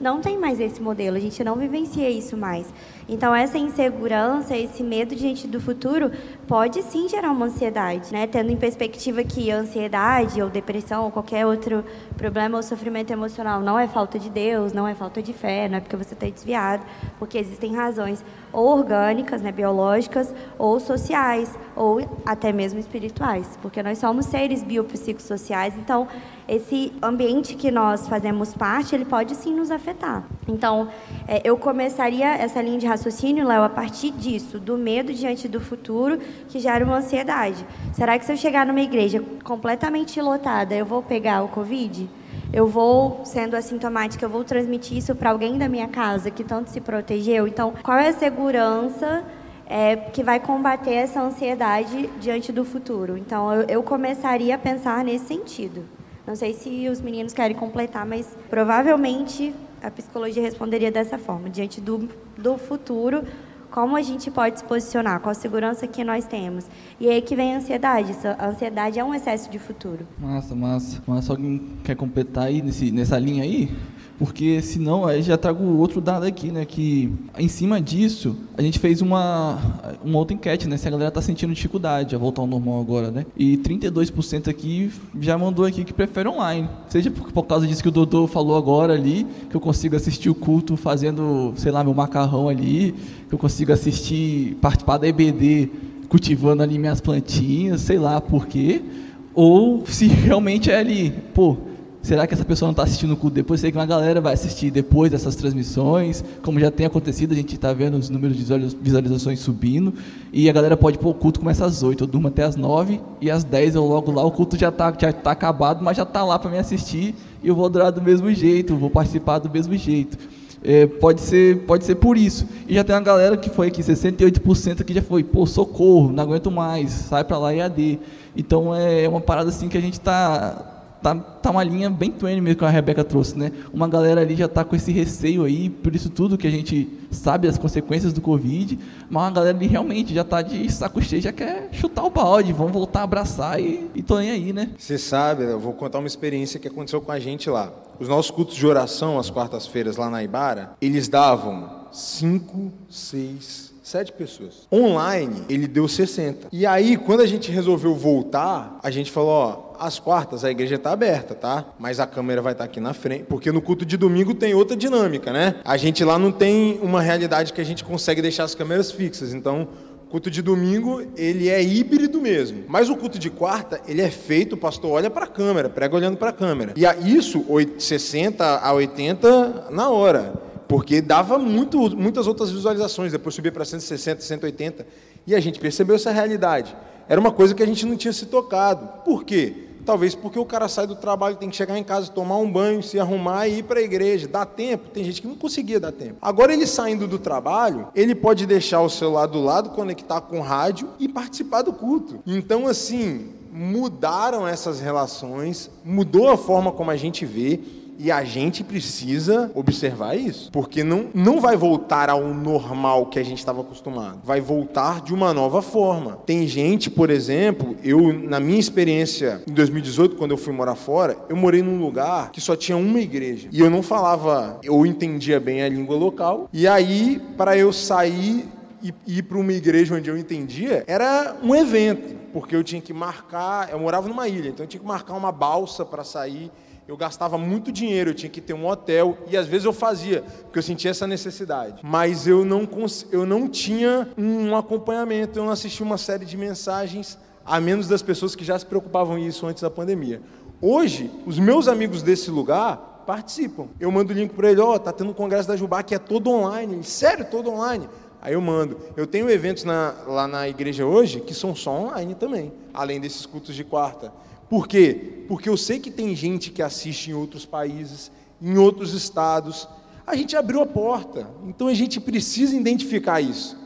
não tem mais esse modelo, a gente não vivencia isso mais. Então, essa insegurança, esse medo diante do futuro, pode sim gerar uma ansiedade, né? Tendo em perspectiva que ansiedade ou depressão ou qualquer outro problema ou sofrimento emocional não é falta de Deus, não é falta de fé, não é porque você está desviado, porque existem razões ou orgânicas, né, biológicas, ou sociais, ou até mesmo espirituais, porque nós somos seres biopsicossociais, então esse ambiente que nós fazemos parte, ele pode sim nos afetar. Então, é, eu começaria essa linha de raciocínio, Léo, a partir disso, do medo diante do futuro, que gera uma ansiedade. Será que se eu chegar numa igreja completamente lotada, eu vou pegar o Covid? Eu vou, sendo assintomática, eu vou transmitir isso para alguém da minha casa que tanto se protegeu? Então, qual é a segurança é, que vai combater essa ansiedade diante do futuro? Então, eu, eu começaria a pensar nesse sentido. Não sei se os meninos querem completar, mas provavelmente a psicologia responderia dessa forma, diante do, do futuro, como a gente pode se posicionar, qual a segurança que nós temos. E aí que vem a ansiedade. A ansiedade é um excesso de futuro. Massa, massa. Mas alguém quer completar aí nesse, nessa linha aí? Porque senão aí já trago outro dado aqui, né, que em cima disso a gente fez uma, uma outra enquete, né, se a galera tá sentindo dificuldade a voltar ao normal agora, né, e 32% aqui já mandou aqui que prefere online, seja por, por causa disso que o Dodô falou agora ali, que eu consigo assistir o culto fazendo, sei lá, meu macarrão ali, que eu consigo assistir, participar da EBD cultivando ali minhas plantinhas, sei lá por quê, ou se realmente é ali, pô, Será que essa pessoa não está assistindo o culto depois? Sei que uma galera vai assistir depois dessas transmissões, como já tem acontecido, a gente está vendo os números de visualizações subindo, e a galera pode pôr o culto começa às 8, eu durmo até às 9, e às 10 eu logo lá, o culto já está já tá acabado, mas já está lá para me assistir, e eu vou adorar do mesmo jeito, vou participar do mesmo jeito. É, pode, ser, pode ser por isso. E já tem uma galera que foi aqui, 68% que já foi, pô, socorro, não aguento mais, sai para lá e AD. Então é uma parada assim que a gente está tá, tá uma linha bem twin mesmo que a Rebeca trouxe, né? Uma galera ali já tá com esse receio aí, por isso tudo que a gente sabe das consequências do Covid, mas uma galera ali realmente já tá de saco cheio, já quer chutar o balde, vamos voltar a abraçar e, e tô nem aí, né? Você sabe, eu vou contar uma experiência que aconteceu com a gente lá. Os nossos cultos de oração, às quartas-feiras lá na Ibara, eles davam cinco, seis Sete pessoas. Online, ele deu 60. E aí, quando a gente resolveu voltar, a gente falou, ó, às quartas a igreja está aberta, tá? Mas a câmera vai estar tá aqui na frente, porque no culto de domingo tem outra dinâmica, né? A gente lá não tem uma realidade que a gente consegue deixar as câmeras fixas, então culto de domingo, ele é híbrido mesmo. Mas o culto de quarta, ele é feito, o pastor olha para a câmera, prega olhando para a câmera. E isso, 60 a 80 na hora porque dava muito, muitas outras visualizações, depois subia para 160, 180, e a gente percebeu essa realidade. era uma coisa que a gente não tinha se tocado. Por quê? Talvez porque o cara sai do trabalho, tem que chegar em casa, tomar um banho, se arrumar e ir para a igreja. Dá tempo? Tem gente que não conseguia dar tempo. Agora, ele saindo do trabalho, ele pode deixar o celular do lado, conectar com o rádio e participar do culto. Então, assim, mudaram essas relações, mudou a forma como a gente vê. E a gente precisa observar isso, porque não, não vai voltar ao normal que a gente estava acostumado, vai voltar de uma nova forma. Tem gente, por exemplo, eu, na minha experiência em 2018, quando eu fui morar fora, eu morei num lugar que só tinha uma igreja. E eu não falava, eu entendia bem a língua local, e aí, para eu sair e ir para uma igreja onde eu entendia, era um evento, porque eu tinha que marcar, eu morava numa ilha, então eu tinha que marcar uma balsa para sair eu gastava muito dinheiro, eu tinha que ter um hotel, e às vezes eu fazia, porque eu sentia essa necessidade. Mas eu não, eu não tinha um acompanhamento, eu não assistia uma série de mensagens, a menos das pessoas que já se preocupavam isso antes da pandemia. Hoje, os meus amigos desse lugar participam. Eu mando o link para ele, ó, oh, tá tendo um congresso da Jubá que é todo online. Sério, todo online? Aí eu mando. Eu tenho eventos na, lá na igreja hoje que são só online também, além desses cultos de quarta. Por quê? Porque eu sei que tem gente que assiste em outros países, em outros estados. A gente abriu a porta, então a gente precisa identificar isso.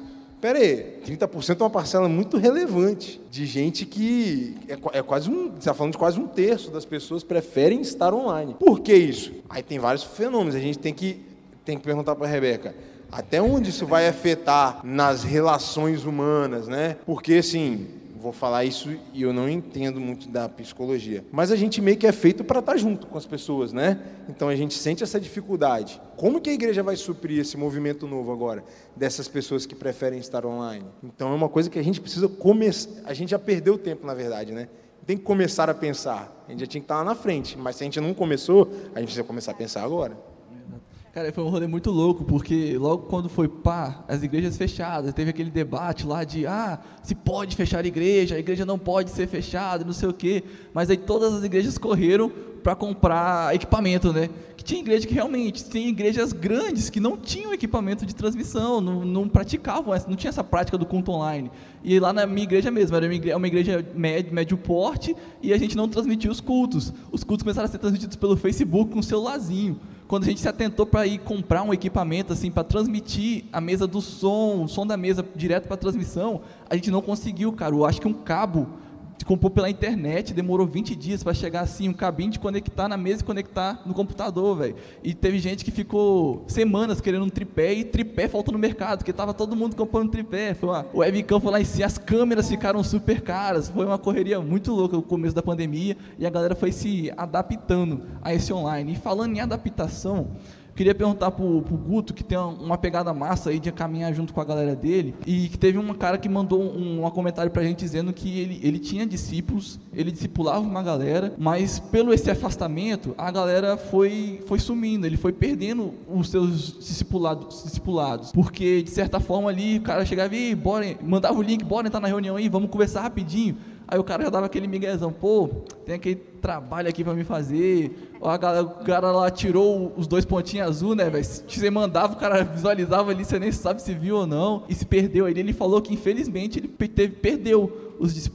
Pera aí, 30% é uma parcela muito relevante de gente que é, é quase um, está falando de quase um terço das pessoas preferem estar online. Por que isso? Aí tem vários fenômenos, a gente tem que, tem que perguntar para a Rebeca, até onde isso vai afetar nas relações humanas, né? Porque assim, vou falar isso e eu não entendo muito da psicologia. Mas a gente meio que é feito para estar tá junto com as pessoas, né? Então a gente sente essa dificuldade. Como que a igreja vai suprir esse movimento novo agora dessas pessoas que preferem estar online? Então é uma coisa que a gente precisa começar. A gente já perdeu tempo, na verdade, né? Tem que começar a pensar. A gente já tinha que estar lá na frente, mas se a gente não começou, a gente precisa começar a pensar agora. Cara, foi um rolê muito louco, porque logo quando foi pá, as igrejas fechadas, teve aquele debate lá de, ah, se pode fechar a igreja, a igreja não pode ser fechada, não sei o quê. Mas aí todas as igrejas correram para comprar equipamento, né? Que tinha igreja que realmente, tem igrejas grandes que não tinham equipamento de transmissão, não, não praticavam, não tinha essa prática do culto online. E lá na minha igreja mesmo, era uma igreja médio, médio porte, e a gente não transmitia os cultos. Os cultos começaram a ser transmitidos pelo Facebook com um celularzinho quando a gente se atentou para ir comprar um equipamento assim para transmitir a mesa do som, o som da mesa direto para transmissão, a gente não conseguiu, cara. Eu acho que um cabo comprou pela internet, demorou 20 dias para chegar assim, um cabinho de conectar na mesa e conectar no computador, velho. E teve gente que ficou semanas querendo um tripé e tripé faltou no mercado, porque tava todo mundo comprando tripé. Foi uma, o webcam foi lá em si, as câmeras ficaram super caras. Foi uma correria muito louca no começo da pandemia e a galera foi se adaptando a esse online. E falando em adaptação, Queria perguntar pro, pro Guto, que tem uma pegada massa aí de caminhar junto com a galera dele, e que teve um cara que mandou um, um comentário pra gente dizendo que ele, ele tinha discípulos, ele discipulava uma galera, mas pelo esse afastamento, a galera foi, foi sumindo, ele foi perdendo os seus discipulados, discipulados. Porque, de certa forma, ali o cara chegava e bora, mandava o link, bora entrar na reunião aí, vamos conversar rapidinho. Aí o cara já dava aquele miguezão, pô, tem aquele trabalho aqui para me fazer. O cara lá tirou os dois pontinhos azul, né, velho? Você mandava, o cara visualizava ali, você nem sabe se viu ou não, e se perdeu. Aí ele falou que infelizmente ele teve, perdeu os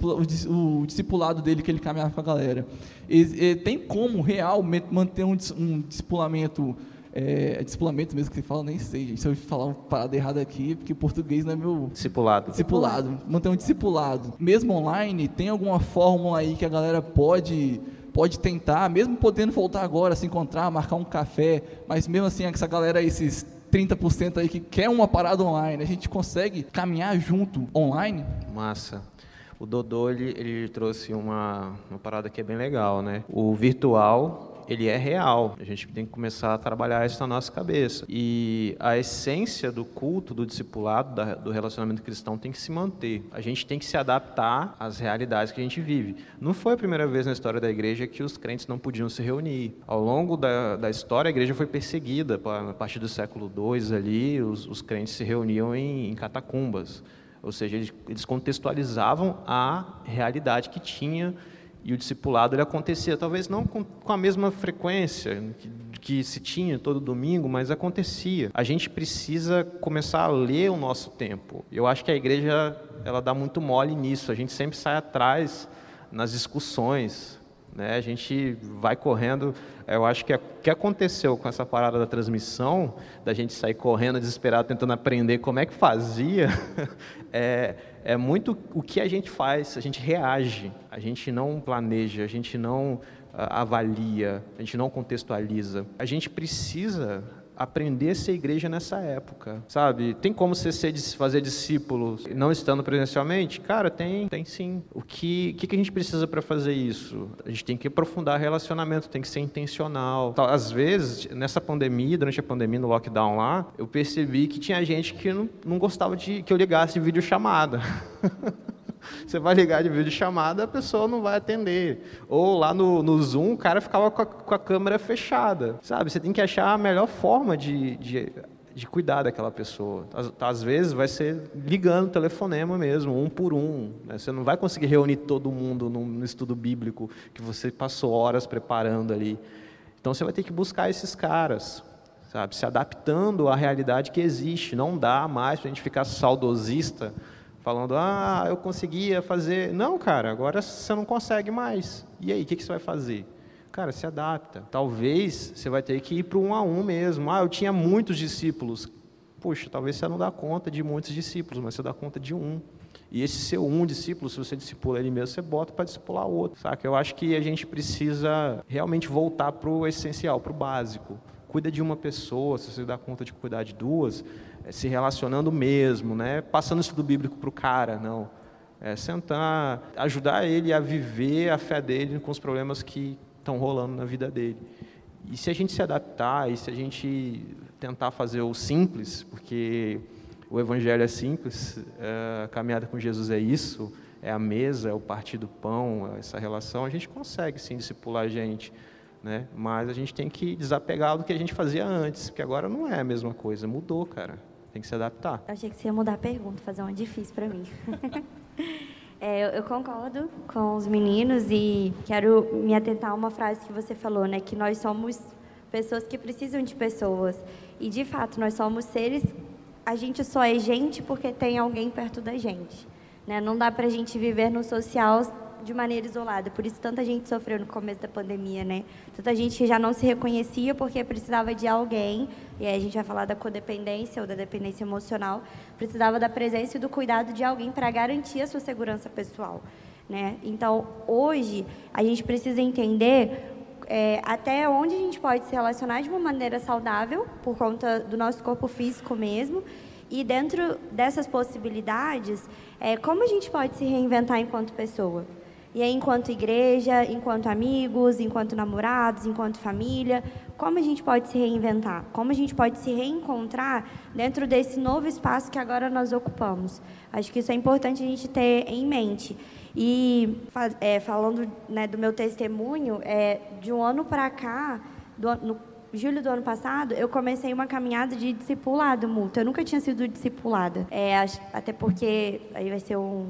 o discipulado dele que ele caminhava com a galera. E, e, tem como real manter um, um discipulamento é, é discipulamento mesmo que você fala, nem sei, gente. Se eu falar uma parada errada aqui, porque português não é meu. Discipulado. Discipulado. Manter um discipulado. Mesmo online, tem alguma fórmula aí que a galera pode pode tentar, mesmo podendo voltar agora, se encontrar, marcar um café, mas mesmo assim, essa galera, esses 30% aí que quer uma parada online, a gente consegue caminhar junto online? Massa. O Dodô, ele, ele trouxe uma, uma parada que é bem legal, né? O virtual ele é real. A gente tem que começar a trabalhar isso na nossa cabeça. E a essência do culto, do discipulado, da, do relacionamento cristão tem que se manter. A gente tem que se adaptar às realidades que a gente vive. Não foi a primeira vez na história da igreja que os crentes não podiam se reunir. Ao longo da, da história, a igreja foi perseguida. A partir do século II ali, os, os crentes se reuniam em, em catacumbas. Ou seja, eles, eles contextualizavam a realidade que tinha e o discipulado ele acontecia, talvez não com, com a mesma frequência que se tinha todo domingo, mas acontecia. A gente precisa começar a ler o nosso tempo. Eu acho que a igreja ela dá muito mole nisso. A gente sempre sai atrás nas discussões, né? A gente vai correndo. Eu acho que o que aconteceu com essa parada da transmissão, da gente sair correndo desesperado tentando aprender como é que fazia, é, é muito o que a gente faz. A gente reage, a gente não planeja, a gente não uh, avalia, a gente não contextualiza. A gente precisa aprender a ser igreja nessa época, sabe? Tem como você ser, fazer discípulos não estando presencialmente? Cara, tem, tem sim. O que, que, que a gente precisa para fazer isso? A gente tem que aprofundar relacionamento, tem que ser intencional. Às vezes, nessa pandemia, durante a pandemia, no lockdown lá, eu percebi que tinha gente que não, não gostava de que eu ligasse vídeo chamada. Você vai ligar de vídeo chamada, a pessoa não vai atender. Ou lá no, no Zoom, o cara ficava com a, com a câmera fechada. Sabe? Você tem que achar a melhor forma de, de de cuidar daquela pessoa. Às, às, vezes vai ser ligando telefonema mesmo, um por um. Né? Você não vai conseguir reunir todo mundo no, estudo bíblico que você passou horas preparando ali. Então você vai ter que buscar esses caras, sabe, se adaptando à realidade que existe. Não dá mais para a gente ficar saudosista falando, ah, eu conseguia fazer. Não, cara, agora você não consegue mais. E aí, o que, que você vai fazer? Cara, se adapta. Talvez você vai ter que ir para um a um mesmo. Ah, eu tinha muitos discípulos. Puxa, talvez você não dá conta de muitos discípulos, mas você dá conta de um. E esse seu um discípulo, se você discipula ele mesmo, você bota para discipular outro. Saca? Eu acho que a gente precisa realmente voltar para o essencial, para o básico. Cuida de uma pessoa, se você dá conta de cuidar de duas, se relacionando mesmo, né? passando isso do bíblico para o cara, não. É sentar, ajudar ele a viver a fé dele com os problemas que estão rolando na vida dele. E se a gente se adaptar, e se a gente tentar fazer o simples, porque o evangelho é simples, é, a caminhada com Jesus é isso, é a mesa, é o partir do pão, é essa relação, a gente consegue sim discipular a gente. Né? Mas a gente tem que desapegar do que a gente fazia antes, porque agora não é a mesma coisa, mudou, cara. Tem que se adaptar. Eu achei que você ia mudar a pergunta, fazer uma difícil para mim. é, eu, concordo com os meninos e quero me atentar a uma frase que você falou, né? Que nós somos pessoas que precisam de pessoas. E, de fato, nós somos seres... A gente só é gente porque tem alguém perto da gente. Né? Não dá para a gente viver no social de maneira isolada. Por isso tanta gente sofreu no começo da pandemia, né? Tanta gente que já não se reconhecia porque precisava de alguém, e aí a gente vai falar da codependência ou da dependência emocional, precisava da presença e do cuidado de alguém para garantir a sua segurança pessoal, né? Então, hoje a gente precisa entender é, até onde a gente pode se relacionar de uma maneira saudável, por conta do nosso corpo físico mesmo, e dentro dessas possibilidades, é, como a gente pode se reinventar enquanto pessoa? E aí, enquanto igreja, enquanto amigos, enquanto namorados, enquanto família, como a gente pode se reinventar? Como a gente pode se reencontrar dentro desse novo espaço que agora nós ocupamos? Acho que isso é importante a gente ter em mente. E é, falando né, do meu testemunho, é, de um ano para cá, do, no julho do ano passado, eu comecei uma caminhada de discipulado mútuo. Eu nunca tinha sido discipulada. É, até porque aí vai ser um,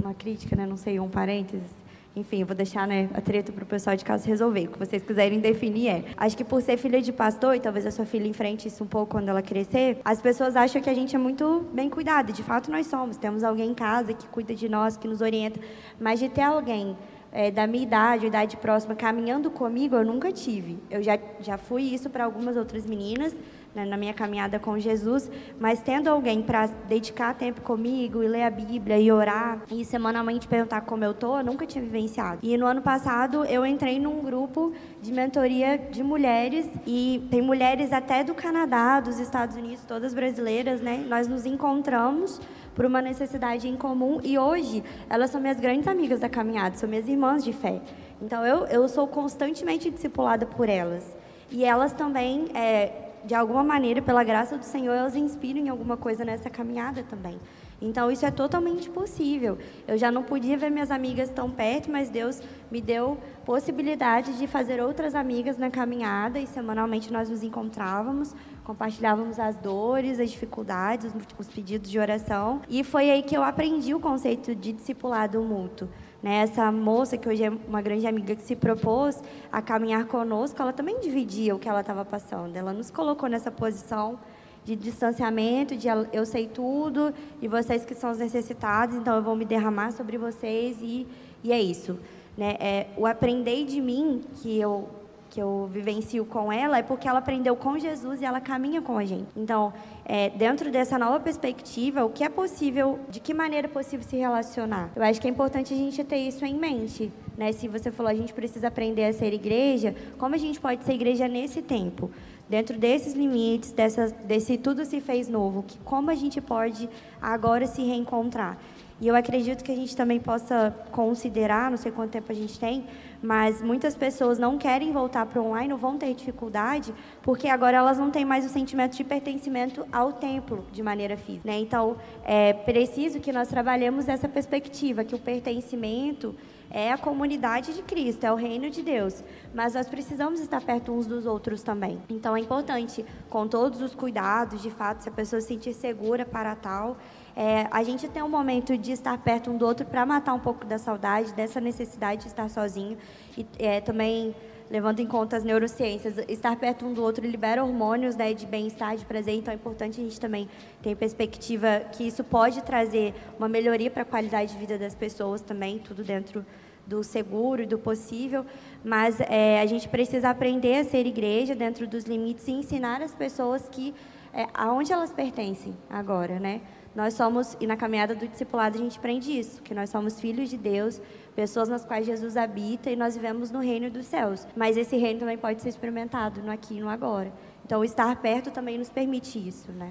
uma crítica, né? Não sei, um parênteses. Enfim, eu vou deixar né, a treta para o pessoal de casa resolver. O que vocês quiserem definir é. Acho que por ser filha de pastor, e talvez a sua filha enfrente isso um pouco quando ela crescer, as pessoas acham que a gente é muito bem cuidado. De fato, nós somos. Temos alguém em casa que cuida de nós, que nos orienta. Mas de ter alguém é, da minha idade, idade próxima, caminhando comigo, eu nunca tive. Eu já, já fui isso para algumas outras meninas né, na minha caminhada com Jesus, mas tendo alguém para dedicar tempo comigo e ler a Bíblia e orar e semanalmente perguntar como eu tô, eu nunca tinha vivenciado. E no ano passado eu entrei num grupo de mentoria de mulheres e tem mulheres até do Canadá, dos Estados Unidos, todas brasileiras, né? Nós nos encontramos por uma necessidade em comum e hoje elas são minhas grandes amigas da caminhada, são minhas irmãs de fé. Então eu, eu sou constantemente discipulada por elas. E elas também é, de alguma maneira, pela graça do Senhor, elas inspiram em alguma coisa nessa caminhada também. Então, isso é totalmente possível. Eu já não podia ver minhas amigas tão perto, mas Deus me deu possibilidade de fazer outras amigas na caminhada e semanalmente nós nos encontrávamos, compartilhávamos as dores, as dificuldades, os pedidos de oração. E foi aí que eu aprendi o conceito de discipulado mútuo. Né? Essa moça, que hoje é uma grande amiga que se propôs a caminhar conosco, ela também dividia o que ela estava passando. Ela nos colocou nessa posição de distanciamento, de eu sei tudo e vocês que são os necessitados, então eu vou me derramar sobre vocês e, e é isso. Né? É, o aprender de mim, que eu que eu vivencio com ela é porque ela aprendeu com Jesus e ela caminha com a gente. Então, é, dentro dessa nova perspectiva, o que é possível, de que maneira é possível se relacionar? Eu acho que é importante a gente ter isso em mente. Né? Se você falou, a gente precisa aprender a ser igreja, como a gente pode ser igreja nesse tempo? Dentro desses limites, dessa, desse tudo se fez novo, que como a gente pode agora se reencontrar? E eu acredito que a gente também possa considerar, não sei quanto tempo a gente tem, mas muitas pessoas não querem voltar para o online, ou vão ter dificuldade, porque agora elas não têm mais o sentimento de pertencimento ao templo de maneira física. Né? Então, é preciso que nós trabalhemos essa perspectiva, que o pertencimento é a comunidade de Cristo, é o reino de Deus. Mas nós precisamos estar perto uns dos outros também. Então é importante, com todos os cuidados, de fato, se a pessoa se sentir segura para tal, é, a gente tem um momento de estar perto um do outro para matar um pouco da saudade, dessa necessidade de estar sozinho. E é, também, levando em conta as neurociências, estar perto um do outro libera hormônios né, de bem-estar, de prazer. Então, é importante a gente também ter perspectiva que isso pode trazer uma melhoria para a qualidade de vida das pessoas também, tudo dentro do seguro e do possível, mas é, a gente precisa aprender a ser igreja dentro dos limites e ensinar as pessoas que é, aonde elas pertencem agora, né? Nós somos, e na caminhada do discipulado a gente aprende isso, que nós somos filhos de Deus, pessoas nas quais Jesus habita e nós vivemos no reino dos céus. Mas esse reino também pode ser experimentado no aqui e no agora. Então, estar perto também nos permite isso, né?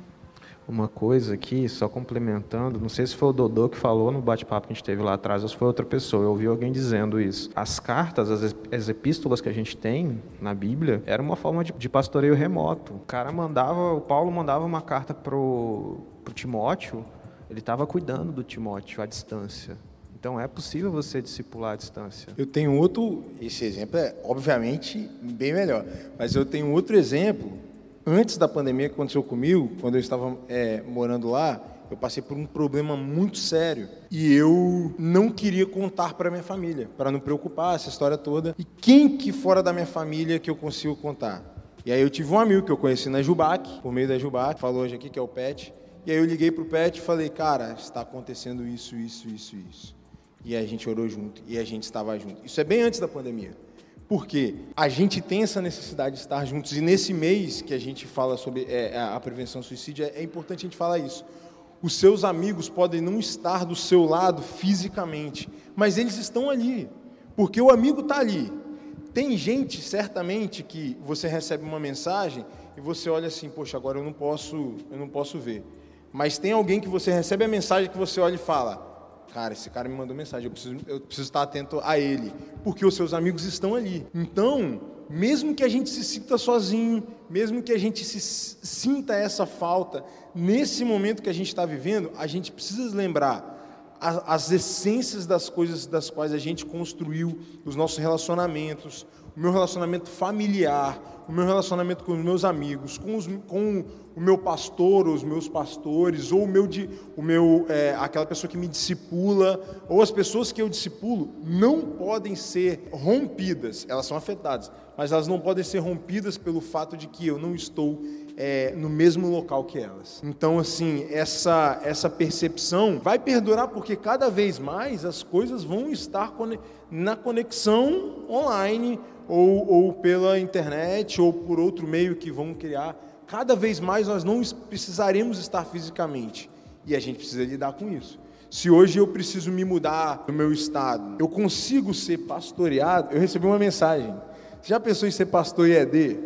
Uma coisa aqui, só complementando, não sei se foi o Dodô que falou no bate-papo que a gente teve lá atrás, ou se foi outra pessoa, eu ouvi alguém dizendo isso. As cartas, as, as epístolas que a gente tem na Bíblia, era uma forma de, de pastoreio remoto. O cara mandava, o Paulo mandava uma carta pro para o Timóteo, ele estava cuidando do Timóteo à distância. Então é possível você discipular à distância. Eu tenho outro, esse exemplo é obviamente bem melhor, mas eu tenho outro exemplo. Antes da pandemia que aconteceu comigo, quando eu estava é, morando lá, eu passei por um problema muito sério e eu não queria contar para minha família, para não preocupar essa história toda. E quem que fora da minha família que eu consigo contar? E aí eu tive um amigo que eu conheci na Jubac, por meio da Jubac, falou hoje aqui que é o Pet. E aí eu liguei pro Pet e falei, cara, está acontecendo isso, isso, isso, isso. E a gente orou junto, e a gente estava junto. Isso é bem antes da pandemia. Porque a gente tem essa necessidade de estar juntos, e nesse mês que a gente fala sobre é, a prevenção ao suicídio, é, é importante a gente falar isso. Os seus amigos podem não estar do seu lado fisicamente, mas eles estão ali, porque o amigo está ali. Tem gente, certamente, que você recebe uma mensagem e você olha assim, poxa, agora eu não posso, eu não posso ver. Mas tem alguém que você recebe a mensagem que você olha e fala: Cara, esse cara me mandou mensagem, eu preciso, eu preciso estar atento a ele, porque os seus amigos estão ali. Então, mesmo que a gente se sinta sozinho, mesmo que a gente se sinta essa falta, nesse momento que a gente está vivendo, a gente precisa lembrar as essências das coisas das quais a gente construiu os nossos relacionamentos, o meu relacionamento familiar, o meu relacionamento com os meus amigos, com, os, com o meu pastor, ou os meus pastores, ou o meu, o meu é, aquela pessoa que me discipula, ou as pessoas que eu discipulo, não podem ser rompidas, elas são afetadas, mas elas não podem ser rompidas pelo fato de que eu não estou é, no mesmo local que elas. Então, assim, essa, essa percepção vai perdurar porque cada vez mais as coisas vão estar na conexão online, ou, ou pela internet, ou por outro meio que vão criar, cada vez mais nós não precisaremos estar fisicamente. E a gente precisa lidar com isso. Se hoje eu preciso me mudar no meu estado, eu consigo ser pastoreado. Eu recebi uma mensagem. Você já pensou em ser pastor ED?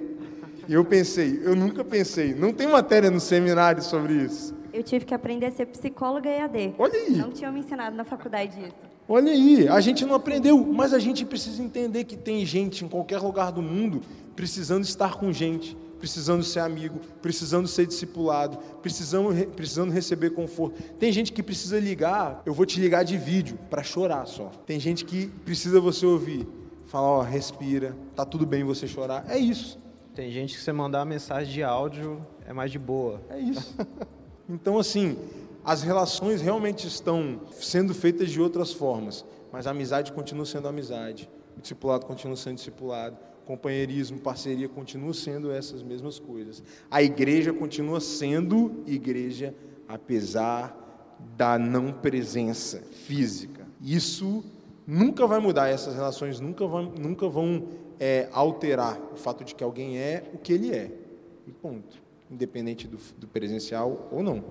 E eu pensei, eu nunca pensei. Não tem matéria no seminário sobre isso. Eu tive que aprender a ser psicóloga EAD. Olha aí. Não tinham me ensinado na faculdade isso. Olha aí, a gente não aprendeu, mas a gente precisa entender que tem gente em qualquer lugar do mundo precisando estar com gente, precisando ser amigo, precisando ser discipulado, precisando, precisando receber conforto. Tem gente que precisa ligar, eu vou te ligar de vídeo para chorar só. Tem gente que precisa você ouvir, falar, ó, respira, tá tudo bem você chorar. É isso. Tem gente que você mandar mensagem de áudio é mais de boa. É isso. Então assim, as relações realmente estão sendo feitas de outras formas, mas a amizade continua sendo amizade, o discipulado continua sendo discipulado, companheirismo, parceria continua sendo essas mesmas coisas. A igreja continua sendo igreja apesar da não presença física. Isso nunca vai mudar, essas relações nunca vão, nunca vão é, alterar o fato de que alguém é o que ele é. E ponto. Independente do, do presencial ou não.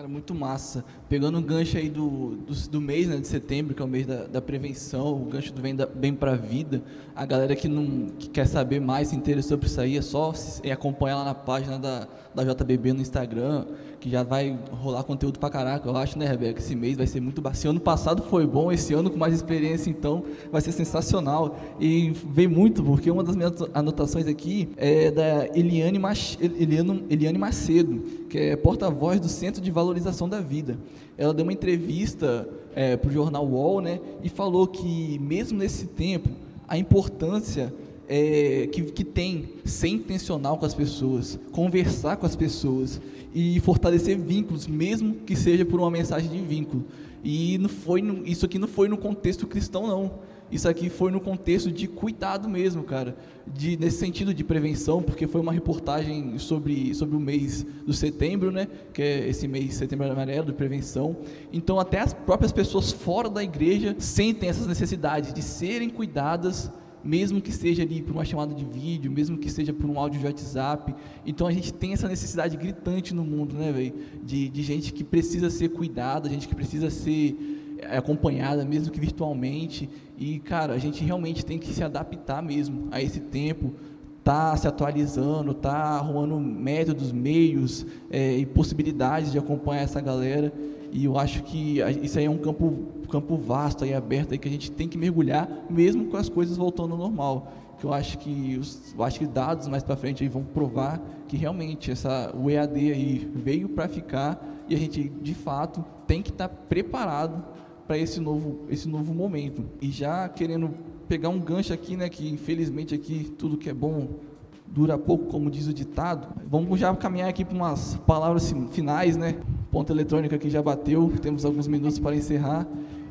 Cara, muito massa. Pegando o gancho aí do, do, do, mês né, de setembro, que é o mês da, da prevenção, o gancho do Vem, da, bem Pra Vida, a galera que, não, que quer saber mais, se interessou por isso aí, é só é acompanhar lá na página da, da JBB no Instagram, que já vai rolar conteúdo pra caraca, eu acho, né, Rebeca? Esse mês vai ser muito bom. Se ano passado foi bom, esse ano com mais experiência, então, vai ser sensacional. E vem muito, porque uma das minhas anotações aqui é da Eliane, Mach... Eliane, Eliane Macedo, que é porta-voz do Centro de Valorização da Vida. Ela deu uma entrevista é, para o jornal UOL, né, e falou que, mesmo nesse tempo, a importância é, que, que tem ser intencional com as pessoas, conversar com as pessoas e fortalecer vínculos, mesmo que seja por uma mensagem de vínculo. E não foi isso aqui não foi no contexto cristão, não. Isso aqui foi no contexto de cuidado mesmo, cara. De, nesse sentido de prevenção, porque foi uma reportagem sobre, sobre o mês do setembro, né? Que é esse mês setembro amarelo de prevenção. Então até as próprias pessoas fora da igreja sentem essas necessidades de serem cuidadas mesmo que seja ali por uma chamada de vídeo, mesmo que seja por um áudio de WhatsApp. Então a gente tem essa necessidade gritante no mundo, né, velho? De, de gente que precisa ser cuidada, gente que precisa ser acompanhada, mesmo que virtualmente. E, cara, a gente realmente tem que se adaptar mesmo a esse tempo, tá se atualizando, tá arrumando métodos, meios é, e possibilidades de acompanhar essa galera. E eu acho que isso aí é um campo, campo vasto e aberto aí que a gente tem que mergulhar, mesmo com as coisas voltando ao normal. Que eu acho que os, eu acho que dados mais para frente aí vão provar que realmente essa o EAD aí veio para ficar e a gente de fato tem que estar tá preparado para esse novo esse novo momento. E já querendo pegar um gancho aqui, né, que infelizmente aqui tudo que é bom dura pouco, como diz o ditado. Vamos já caminhar aqui para umas palavras finais, né? Ponta eletrônica aqui já bateu, temos alguns minutos para encerrar.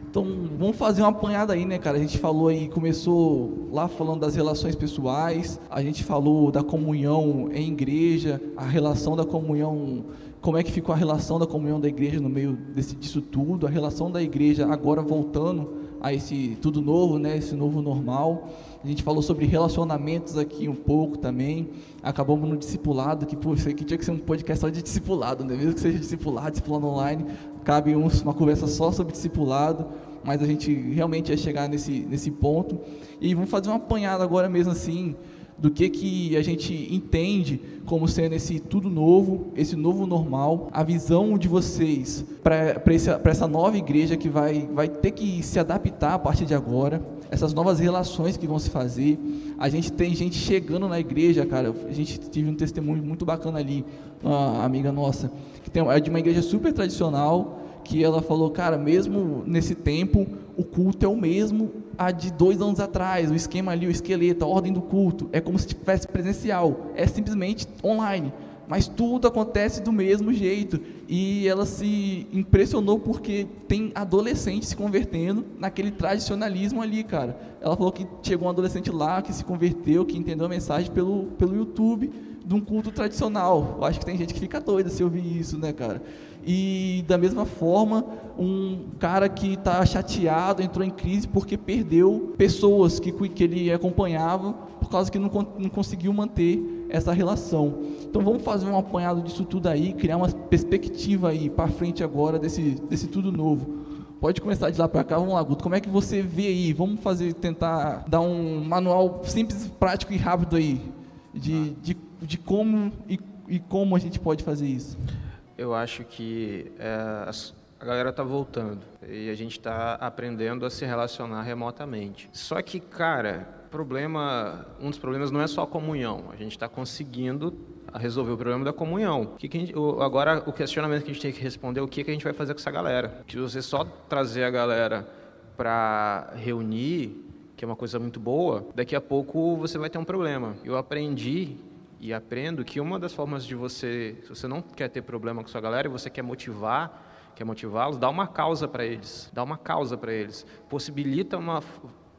Então, vamos fazer uma apanhada aí, né, cara? A gente falou aí, começou lá falando das relações pessoais, a gente falou da comunhão em igreja, a relação da comunhão, como é que ficou a relação da comunhão da igreja no meio desse, disso tudo, a relação da igreja agora voltando a esse tudo novo, né, esse novo normal. A gente falou sobre relacionamentos aqui um pouco também. Acabamos no discipulado, que pô, isso aqui tinha que ser um podcast só de discipulado, né? mesmo que seja discipulado, discipulado online, cabe uns, uma conversa só sobre discipulado, mas a gente realmente ia chegar nesse, nesse ponto. E vamos fazer uma apanhada agora mesmo assim, do que, que a gente entende como sendo esse tudo novo, esse novo normal, a visão de vocês para essa nova igreja que vai, vai ter que se adaptar a partir de agora, essas novas relações que vão se fazer. A gente tem gente chegando na igreja, cara. A gente teve um testemunho muito bacana ali, uma amiga nossa, que tem, é de uma igreja super tradicional, que ela falou, cara, mesmo nesse tempo, o culto é o mesmo a de dois anos atrás, o esquema ali, o esqueleto, a ordem do culto, é como se tivesse presencial, é simplesmente online, mas tudo acontece do mesmo jeito, e ela se impressionou porque tem adolescente se convertendo naquele tradicionalismo ali, cara. Ela falou que chegou um adolescente lá que se converteu, que entendeu a mensagem pelo, pelo YouTube de um culto tradicional. Eu acho que tem gente que fica doida se ouvir isso, né, cara? E da mesma forma, um cara que está chateado, entrou em crise porque perdeu pessoas que, que ele acompanhava por causa que não, não conseguiu manter essa relação. Então vamos fazer um apanhado disso tudo aí, criar uma perspectiva aí para frente agora desse, desse tudo novo. Pode começar de lá para cá, vamos lá, Guto. Como é que você vê aí? Vamos fazer, tentar dar um manual simples, prático e rápido aí de, de, de como e, e como a gente pode fazer isso eu acho que é, a galera está voltando e a gente está aprendendo a se relacionar remotamente. Só que, cara, problema, um dos problemas não é só a comunhão. A gente está conseguindo resolver o problema da comunhão. O que que gente, o, agora, o questionamento que a gente tem que responder é o que, que a gente vai fazer com essa galera. Se você só trazer a galera para reunir, que é uma coisa muito boa, daqui a pouco você vai ter um problema. Eu aprendi e aprendo que uma das formas de você, se você não quer ter problema com sua galera e você quer motivar quer motivá-los, dá uma causa para eles, dá uma causa para eles, possibilita uma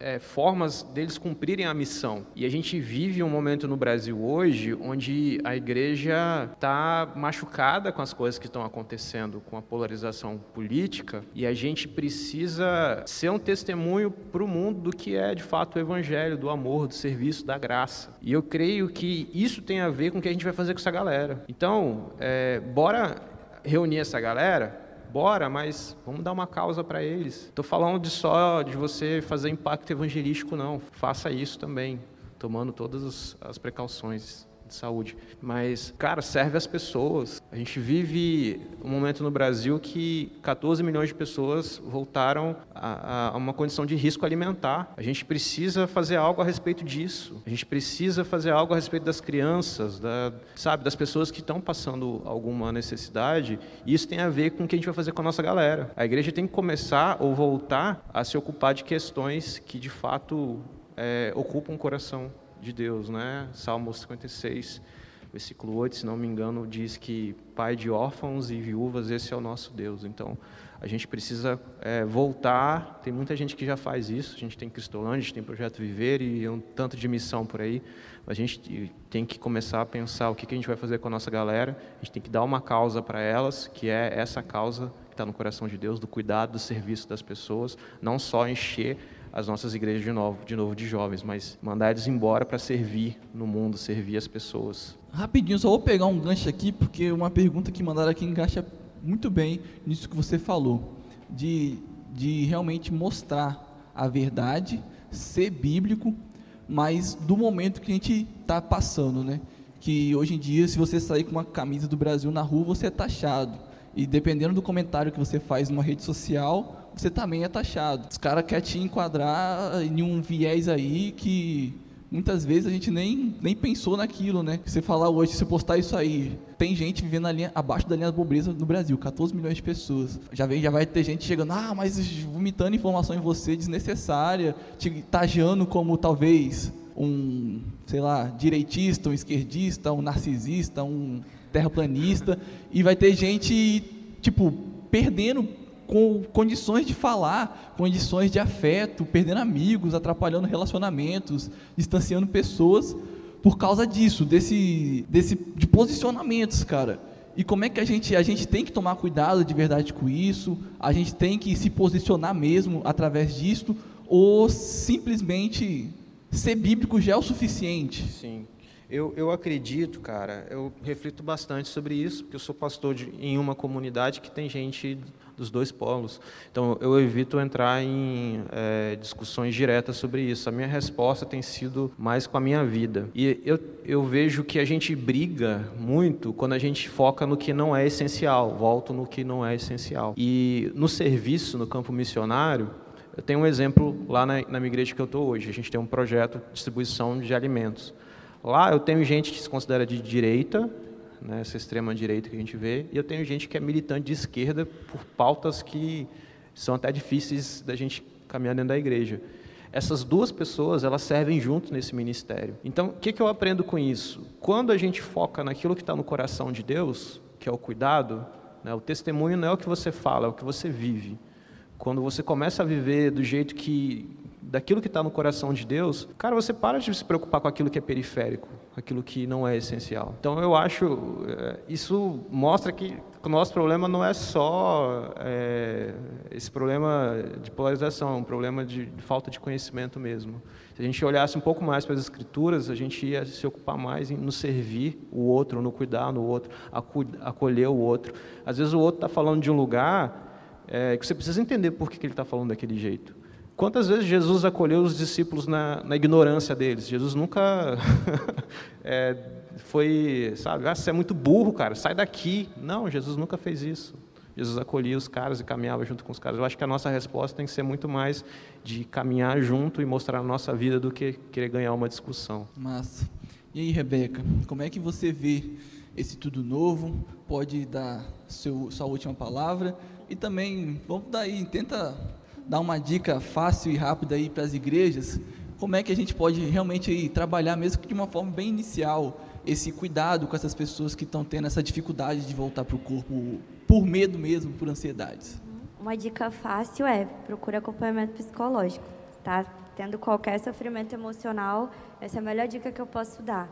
é, formas deles cumprirem a missão. E a gente vive um momento no Brasil hoje onde a igreja está machucada com as coisas que estão acontecendo, com a polarização política, e a gente precisa ser um testemunho para o mundo do que é de fato o evangelho, do amor, do serviço, da graça. E eu creio que isso tem a ver com o que a gente vai fazer com essa galera. Então, é, bora reunir essa galera bora, mas vamos dar uma causa para eles. Estou falando de só de você fazer impacto evangelístico, não. Faça isso também, tomando todas as precauções de saúde. Mas, cara, serve as pessoas. A gente vive um momento no Brasil que 14 milhões de pessoas voltaram a, a, uma condição de risco alimentar. A gente precisa fazer algo a respeito disso. A gente precisa fazer algo a respeito das crianças, da, sabe, das pessoas que estão passando alguma necessidade. E isso tem a ver com o que a gente vai fazer com a nossa galera. A igreja tem que começar ou voltar a se ocupar de questões que de fato é, ocupam o coração de Deus, né? Salmo 56, versículo 8, se não me engano, diz que pai de órfãos e viúvas, esse é o nosso Deus. Então, a gente precisa é, voltar. Tem muita gente que já faz isso. A gente tem Cristolândia, a gente tem Projeto Viver e um tanto de missão por aí. A gente tem que começar a pensar o que a gente vai fazer com a nossa galera. A gente tem que dar uma causa para elas, que é essa causa que está no coração de Deus, do cuidado, do serviço das pessoas. Não só encher as nossas igrejas de novo, de novo de jovens, mas mandar eles embora para servir no mundo, servir as pessoas. Rapidinho, só vou pegar um gancho aqui, porque uma pergunta que mandaram aqui encaixa muito bem nisso que você falou, de, de realmente mostrar a verdade, ser bíblico, mas do momento que a gente está passando, né? Que hoje em dia, se você sair com uma camisa do Brasil na rua, você é taxado. E dependendo do comentário que você faz numa rede social, você também é taxado. Os caras querem te enquadrar em um viés aí que muitas vezes a gente nem, nem pensou naquilo, né? Você falar hoje, se postar isso aí, tem gente vivendo a linha, abaixo da linha da pobreza no Brasil, 14 milhões de pessoas. Já, vem, já vai ter gente chegando, ah, mas vomitando informação em você desnecessária, te tageando como talvez um, sei lá, direitista, um esquerdista, um narcisista, um terraplanista, e vai ter gente, tipo, perdendo com condições de falar, condições de afeto, perdendo amigos, atrapalhando relacionamentos, distanciando pessoas por causa disso, desse, desse de posicionamentos, cara. E como é que a gente a gente tem que tomar cuidado de verdade com isso? A gente tem que se posicionar mesmo através disso ou simplesmente ser bíblico já é o suficiente? Sim. Eu, eu acredito, cara, eu reflito bastante sobre isso, porque eu sou pastor de, em uma comunidade que tem gente dos dois polos. Então, eu evito entrar em é, discussões diretas sobre isso. A minha resposta tem sido mais com a minha vida. E eu, eu vejo que a gente briga muito quando a gente foca no que não é essencial, volto no que não é essencial. E no serviço, no campo missionário, eu tenho um exemplo lá na, na minha igreja que eu estou hoje. A gente tem um projeto de distribuição de alimentos. Lá eu tenho gente que se considera de direita, né, essa extrema direita que a gente vê, e eu tenho gente que é militante de esquerda por pautas que são até difíceis da gente caminhar dentro da igreja. Essas duas pessoas, elas servem junto nesse ministério. Então, o que, que eu aprendo com isso? Quando a gente foca naquilo que está no coração de Deus, que é o cuidado, né, o testemunho não é o que você fala, é o que você vive. Quando você começa a viver do jeito que daquilo que está no coração de Deus, cara, você para de se preocupar com aquilo que é periférico, aquilo que não é essencial. Então eu acho eh, isso mostra que o nosso problema não é só é, esse problema de polarização, é um problema de, de, falta de conhecimento mesmo. Se a gente olhasse um pouco mais para as escrituras, a gente ia se ocupar mais em nos servir o outro, no cuidar no outro, acolher o outro. Às vezes o outro está falando de um lugar é, que você precisa entender por que, que ele está falando daquele jeito. Quantas vezes Jesus acolheu os discípulos na, na ignorância deles? Jesus nunca é, foi, sabe, ah, você é muito burro, cara, sai daqui. Não, Jesus nunca fez isso. Jesus acolhia os caras e caminhava junto com os caras. Eu acho que a nossa resposta tem que ser muito mais de caminhar junto e mostrar a nossa vida do que querer ganhar uma discussão. Massa. E aí, Rebeca, como é que você vê esse tudo novo? Pode dar seu, sua última palavra e também vamos daí, tenta dar uma dica fácil e rápida aí para as igrejas, como é que a gente pode realmente aí trabalhar mesmo que de uma forma bem inicial, esse cuidado com essas pessoas que estão tendo essa dificuldade de voltar para o corpo por medo mesmo, por ansiedades? Uma dica fácil é procure acompanhamento psicológico, tá? Tendo qualquer sofrimento emocional, essa é a melhor dica que eu posso dar.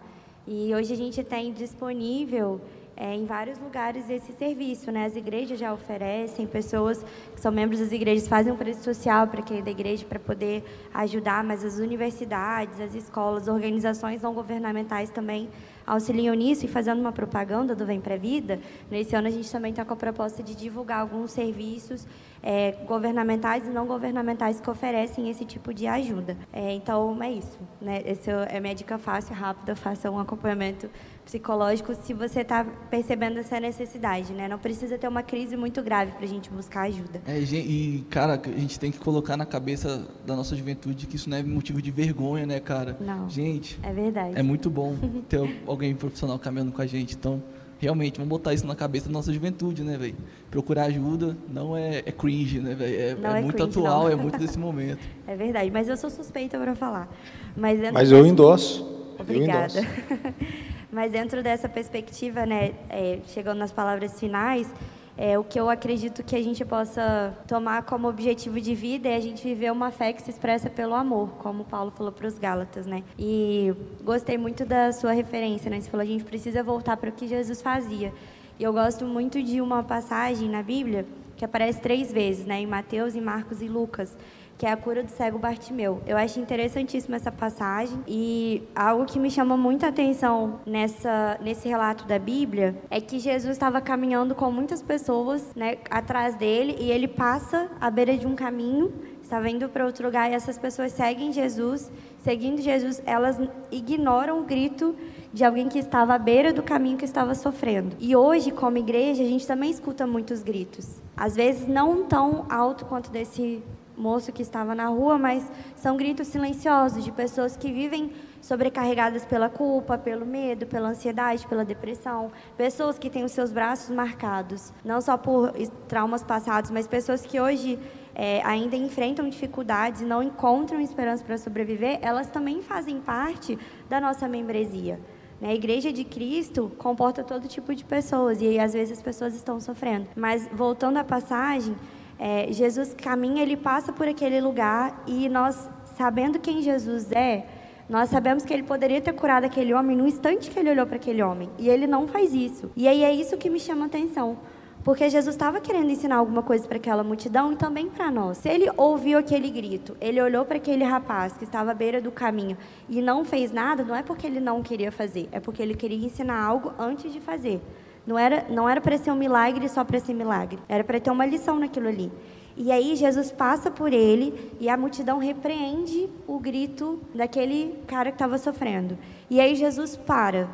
E hoje a gente tem disponível é, em vários lugares esse serviço, né? As igrejas já oferecem, pessoas que são membros das igrejas fazem um preço social para quem é da igreja para poder ajudar, mas as universidades, as escolas, organizações não governamentais também auxiliam nisso e fazendo uma propaganda do Vem Pra Vida, nesse ano a gente também está com a proposta de divulgar alguns serviços é, governamentais e não governamentais que oferecem esse tipo de ajuda. É, então, é isso. Né? Essa é a minha dica fácil, rápida, faça um acompanhamento psicológico se você está percebendo essa necessidade, né? Não precisa ter uma crise muito grave para a gente buscar ajuda. É, e, cara, a gente tem que colocar na cabeça da nossa juventude que isso não é motivo de vergonha, né, cara? Não. Gente. É verdade. É muito bom ter alguém profissional caminhando com a gente. Então, realmente, vamos botar isso na cabeça da nossa juventude, né, velho? Procurar ajuda não é, é cringe, né, velho? É, é, é, muito cringe, atual, não. é muito desse momento. É verdade, mas eu sou suspeita para falar. Mas, eu, mas eu endosso. Obrigada. Eu endosso. Mas dentro dessa perspectiva, né, é, chegando nas palavras finais, é, o que eu acredito que a gente possa tomar como objetivo de vida é a gente viver uma fé que se expressa pelo amor, como Paulo falou para os Gálatas, né? E gostei muito da sua referência, né? Você falou a gente precisa voltar para o que Jesus fazia. E eu gosto muito de uma passagem na Bíblia que aparece três vezes, né? Em Mateus, em Marcos e Lucas, que é a cura do cego Bartimeu. Eu acho interessantíssima essa passagem e algo que me chama muita atenção nessa, nesse relato da Bíblia é que Jesus estava caminhando com muitas pessoas né, atrás dele e ele passa à beira de um caminho estava indo para outro lugar e essas pessoas seguem Jesus, seguindo Jesus, elas ignoram o grito de alguém que estava à beira do caminho que estava sofrendo. E hoje, como igreja, a gente também escuta muitos gritos. Às vezes não tão alto quanto desse moço que estava na rua, mas são gritos silenciosos de pessoas que vivem sobrecarregadas pela culpa, pelo medo, pela ansiedade, pela depressão, pessoas que têm os seus braços marcados, não só por traumas passados, mas pessoas que hoje é, ainda enfrentam dificuldades e não encontram esperança para sobreviver, elas também fazem parte da nossa membresia. Né? A Igreja de Cristo comporta todo tipo de pessoas e às vezes as pessoas estão sofrendo. Mas voltando à passagem, é, Jesus caminha, ele passa por aquele lugar e nós, sabendo quem Jesus é, nós sabemos que ele poderia ter curado aquele homem no instante que ele olhou para aquele homem. E ele não faz isso. E aí é isso que me chama a atenção. Porque Jesus estava querendo ensinar alguma coisa para aquela multidão e também para nós. Se ele ouviu aquele grito, ele olhou para aquele rapaz que estava à beira do caminho e não fez nada, não é porque ele não queria fazer, é porque ele queria ensinar algo antes de fazer. Não era, não era para ser um milagre só para ser milagre. Era para ter uma lição naquilo ali. E aí Jesus passa por ele e a multidão repreende o grito daquele cara que estava sofrendo. E aí Jesus para.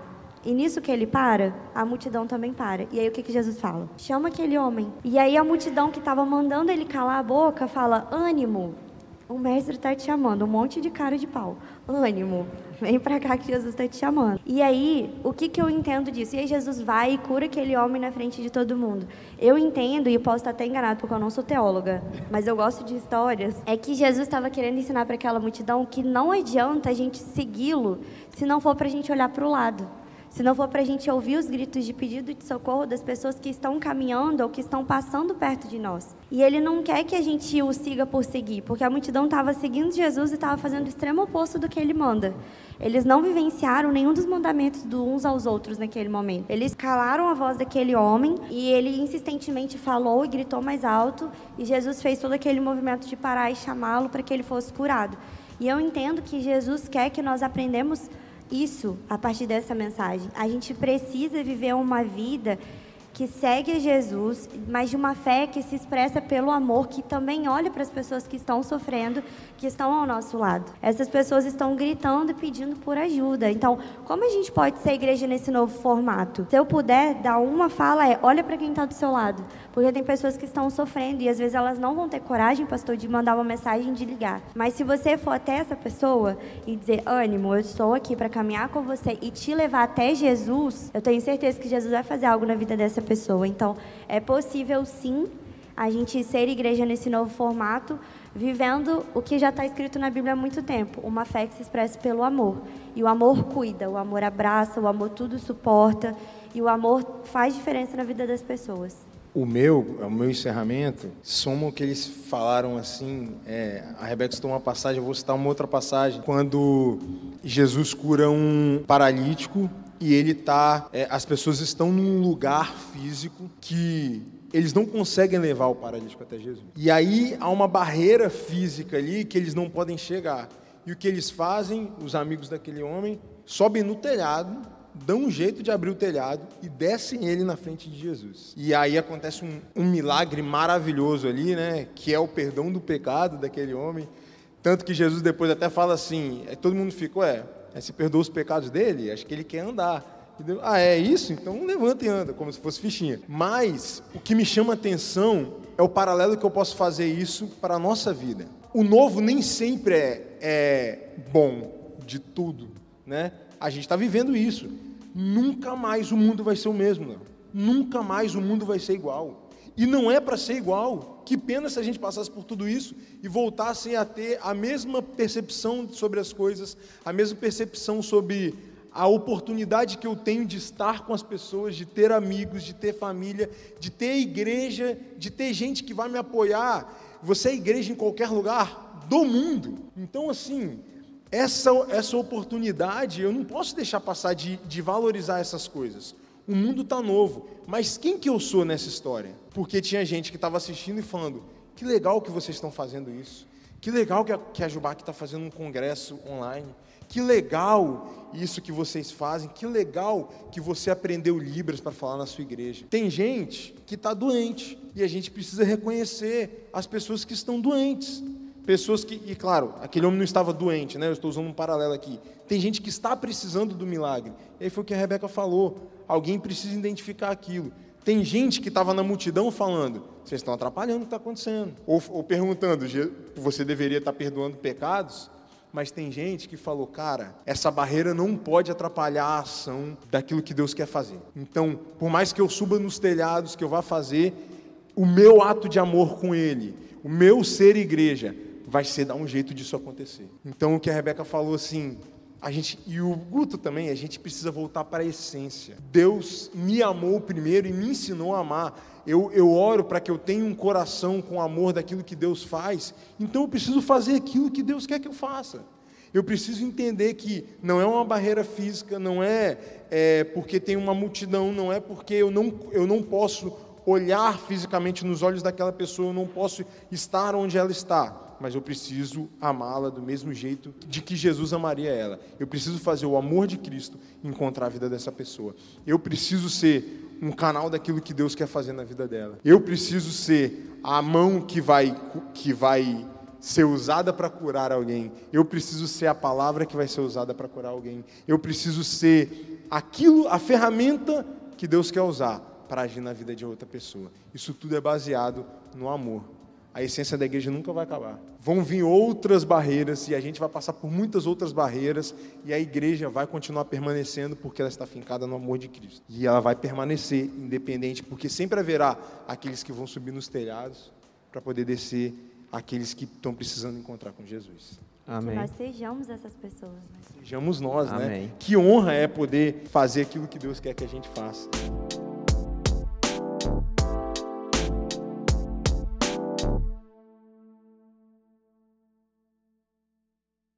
E nisso que ele para, a multidão também para. E aí o que, que Jesus fala? Chama aquele homem. E aí a multidão que estava mandando ele calar a boca fala: ânimo, o mestre está te chamando, um monte de cara de pau. Ânimo, vem para cá que Jesus está te chamando. E aí, o que, que eu entendo disso? E aí Jesus vai e cura aquele homem na frente de todo mundo. Eu entendo, e posso estar até enganado porque eu não sou teóloga, mas eu gosto de histórias, é que Jesus estava querendo ensinar para aquela multidão que não adianta a gente segui-lo se não for para a gente olhar para o lado se não for para a gente ouvir os gritos de pedido de socorro das pessoas que estão caminhando ou que estão passando perto de nós. E ele não quer que a gente o siga por seguir, porque a multidão estava seguindo Jesus e estava fazendo o extremo oposto do que ele manda. Eles não vivenciaram nenhum dos mandamentos de uns aos outros naquele momento. Eles calaram a voz daquele homem e ele insistentemente falou e gritou mais alto, e Jesus fez todo aquele movimento de parar e chamá-lo para que ele fosse curado. E eu entendo que Jesus quer que nós aprendemos isso a partir dessa mensagem. A gente precisa viver uma vida que segue Jesus, mas de uma fé que se expressa pelo amor, que também olha para as pessoas que estão sofrendo, que estão ao nosso lado. Essas pessoas estão gritando e pedindo por ajuda. Então, como a gente pode ser igreja nesse novo formato? Se eu puder dar uma fala, é olha para quem está do seu lado. Porque tem pessoas que estão sofrendo e às vezes elas não vão ter coragem, pastor, de mandar uma mensagem, de ligar. Mas se você for até essa pessoa e dizer, ânimo, eu estou aqui para caminhar com você e te levar até Jesus, eu tenho certeza que Jesus vai fazer algo na vida dessa pessoa. Então, é possível sim a gente ser igreja nesse novo formato, vivendo o que já está escrito na Bíblia há muito tempo, uma fé que se expressa pelo amor. E o amor cuida, o amor abraça, o amor tudo suporta, e o amor faz diferença na vida das pessoas. O meu, o meu encerramento, soma o que eles falaram assim. É, a Rebeca citou uma passagem, eu vou citar uma outra passagem. Quando Jesus cura um paralítico e ele tá, é, as pessoas estão num lugar físico que eles não conseguem levar o paralítico até Jesus. E aí há uma barreira física ali que eles não podem chegar. E o que eles fazem, os amigos daquele homem, sobem no telhado dão um jeito de abrir o telhado e descem ele na frente de Jesus. E aí acontece um, um milagre maravilhoso ali, né? Que é o perdão do pecado daquele homem. Tanto que Jesus depois até fala assim, é, todo mundo ficou, é, é, se perdoa os pecados dele, acho que ele quer andar. Ah, é isso? Então levanta e anda, como se fosse fichinha. Mas o que me chama atenção é o paralelo que eu posso fazer isso para a nossa vida. O novo nem sempre é, é bom de tudo, né? A gente está vivendo isso. Nunca mais o mundo vai ser o mesmo, não. Nunca mais o mundo vai ser igual. E não é para ser igual. Que pena se a gente passasse por tudo isso e voltasse a ter a mesma percepção sobre as coisas, a mesma percepção sobre a oportunidade que eu tenho de estar com as pessoas, de ter amigos, de ter família, de ter igreja, de ter gente que vai me apoiar. Você é igreja em qualquer lugar do mundo. Então, assim, essa, essa oportunidade, eu não posso deixar passar de, de valorizar essas coisas. O mundo está novo, mas quem que eu sou nessa história? Porque tinha gente que estava assistindo e falando: que legal que vocês estão fazendo isso, que legal que a, que a Jubac está fazendo um congresso online, que legal isso que vocês fazem, que legal que você aprendeu Libras para falar na sua igreja. Tem gente que está doente e a gente precisa reconhecer as pessoas que estão doentes. Pessoas que, e claro, aquele homem não estava doente, né? Eu estou usando um paralelo aqui. Tem gente que está precisando do milagre. E aí foi o que a Rebeca falou. Alguém precisa identificar aquilo. Tem gente que estava na multidão falando: vocês estão atrapalhando o que está acontecendo. Ou, ou perguntando: você deveria estar perdoando pecados? Mas tem gente que falou, cara, essa barreira não pode atrapalhar a ação daquilo que Deus quer fazer. Então, por mais que eu suba nos telhados, que eu vá fazer, o meu ato de amor com Ele, o meu ser igreja, vai ser dar um jeito disso acontecer. Então o que a Rebeca falou assim, a gente e o Guto também, a gente precisa voltar para a essência. Deus me amou primeiro e me ensinou a amar. Eu, eu oro para que eu tenha um coração com amor daquilo que Deus faz. Então eu preciso fazer aquilo que Deus quer que eu faça. Eu preciso entender que não é uma barreira física, não é, é porque tem uma multidão, não é porque eu não, eu não posso olhar fisicamente nos olhos daquela pessoa, eu não posso estar onde ela está mas eu preciso amá-la do mesmo jeito de que Jesus amaria ela. Eu preciso fazer o amor de Cristo encontrar a vida dessa pessoa. Eu preciso ser um canal daquilo que Deus quer fazer na vida dela. Eu preciso ser a mão que vai que vai ser usada para curar alguém. Eu preciso ser a palavra que vai ser usada para curar alguém. Eu preciso ser aquilo, a ferramenta que Deus quer usar para agir na vida de outra pessoa. Isso tudo é baseado no amor a essência da igreja nunca vai acabar. Vão vir outras barreiras e a gente vai passar por muitas outras barreiras e a igreja vai continuar permanecendo porque ela está fincada no amor de Cristo. E ela vai permanecer independente, porque sempre haverá aqueles que vão subir nos telhados para poder descer aqueles que estão precisando encontrar com Jesus. Amém. Que nós sejamos essas pessoas. Né? Sejamos nós, né? Amém. né? Que honra é poder fazer aquilo que Deus quer que a gente faça.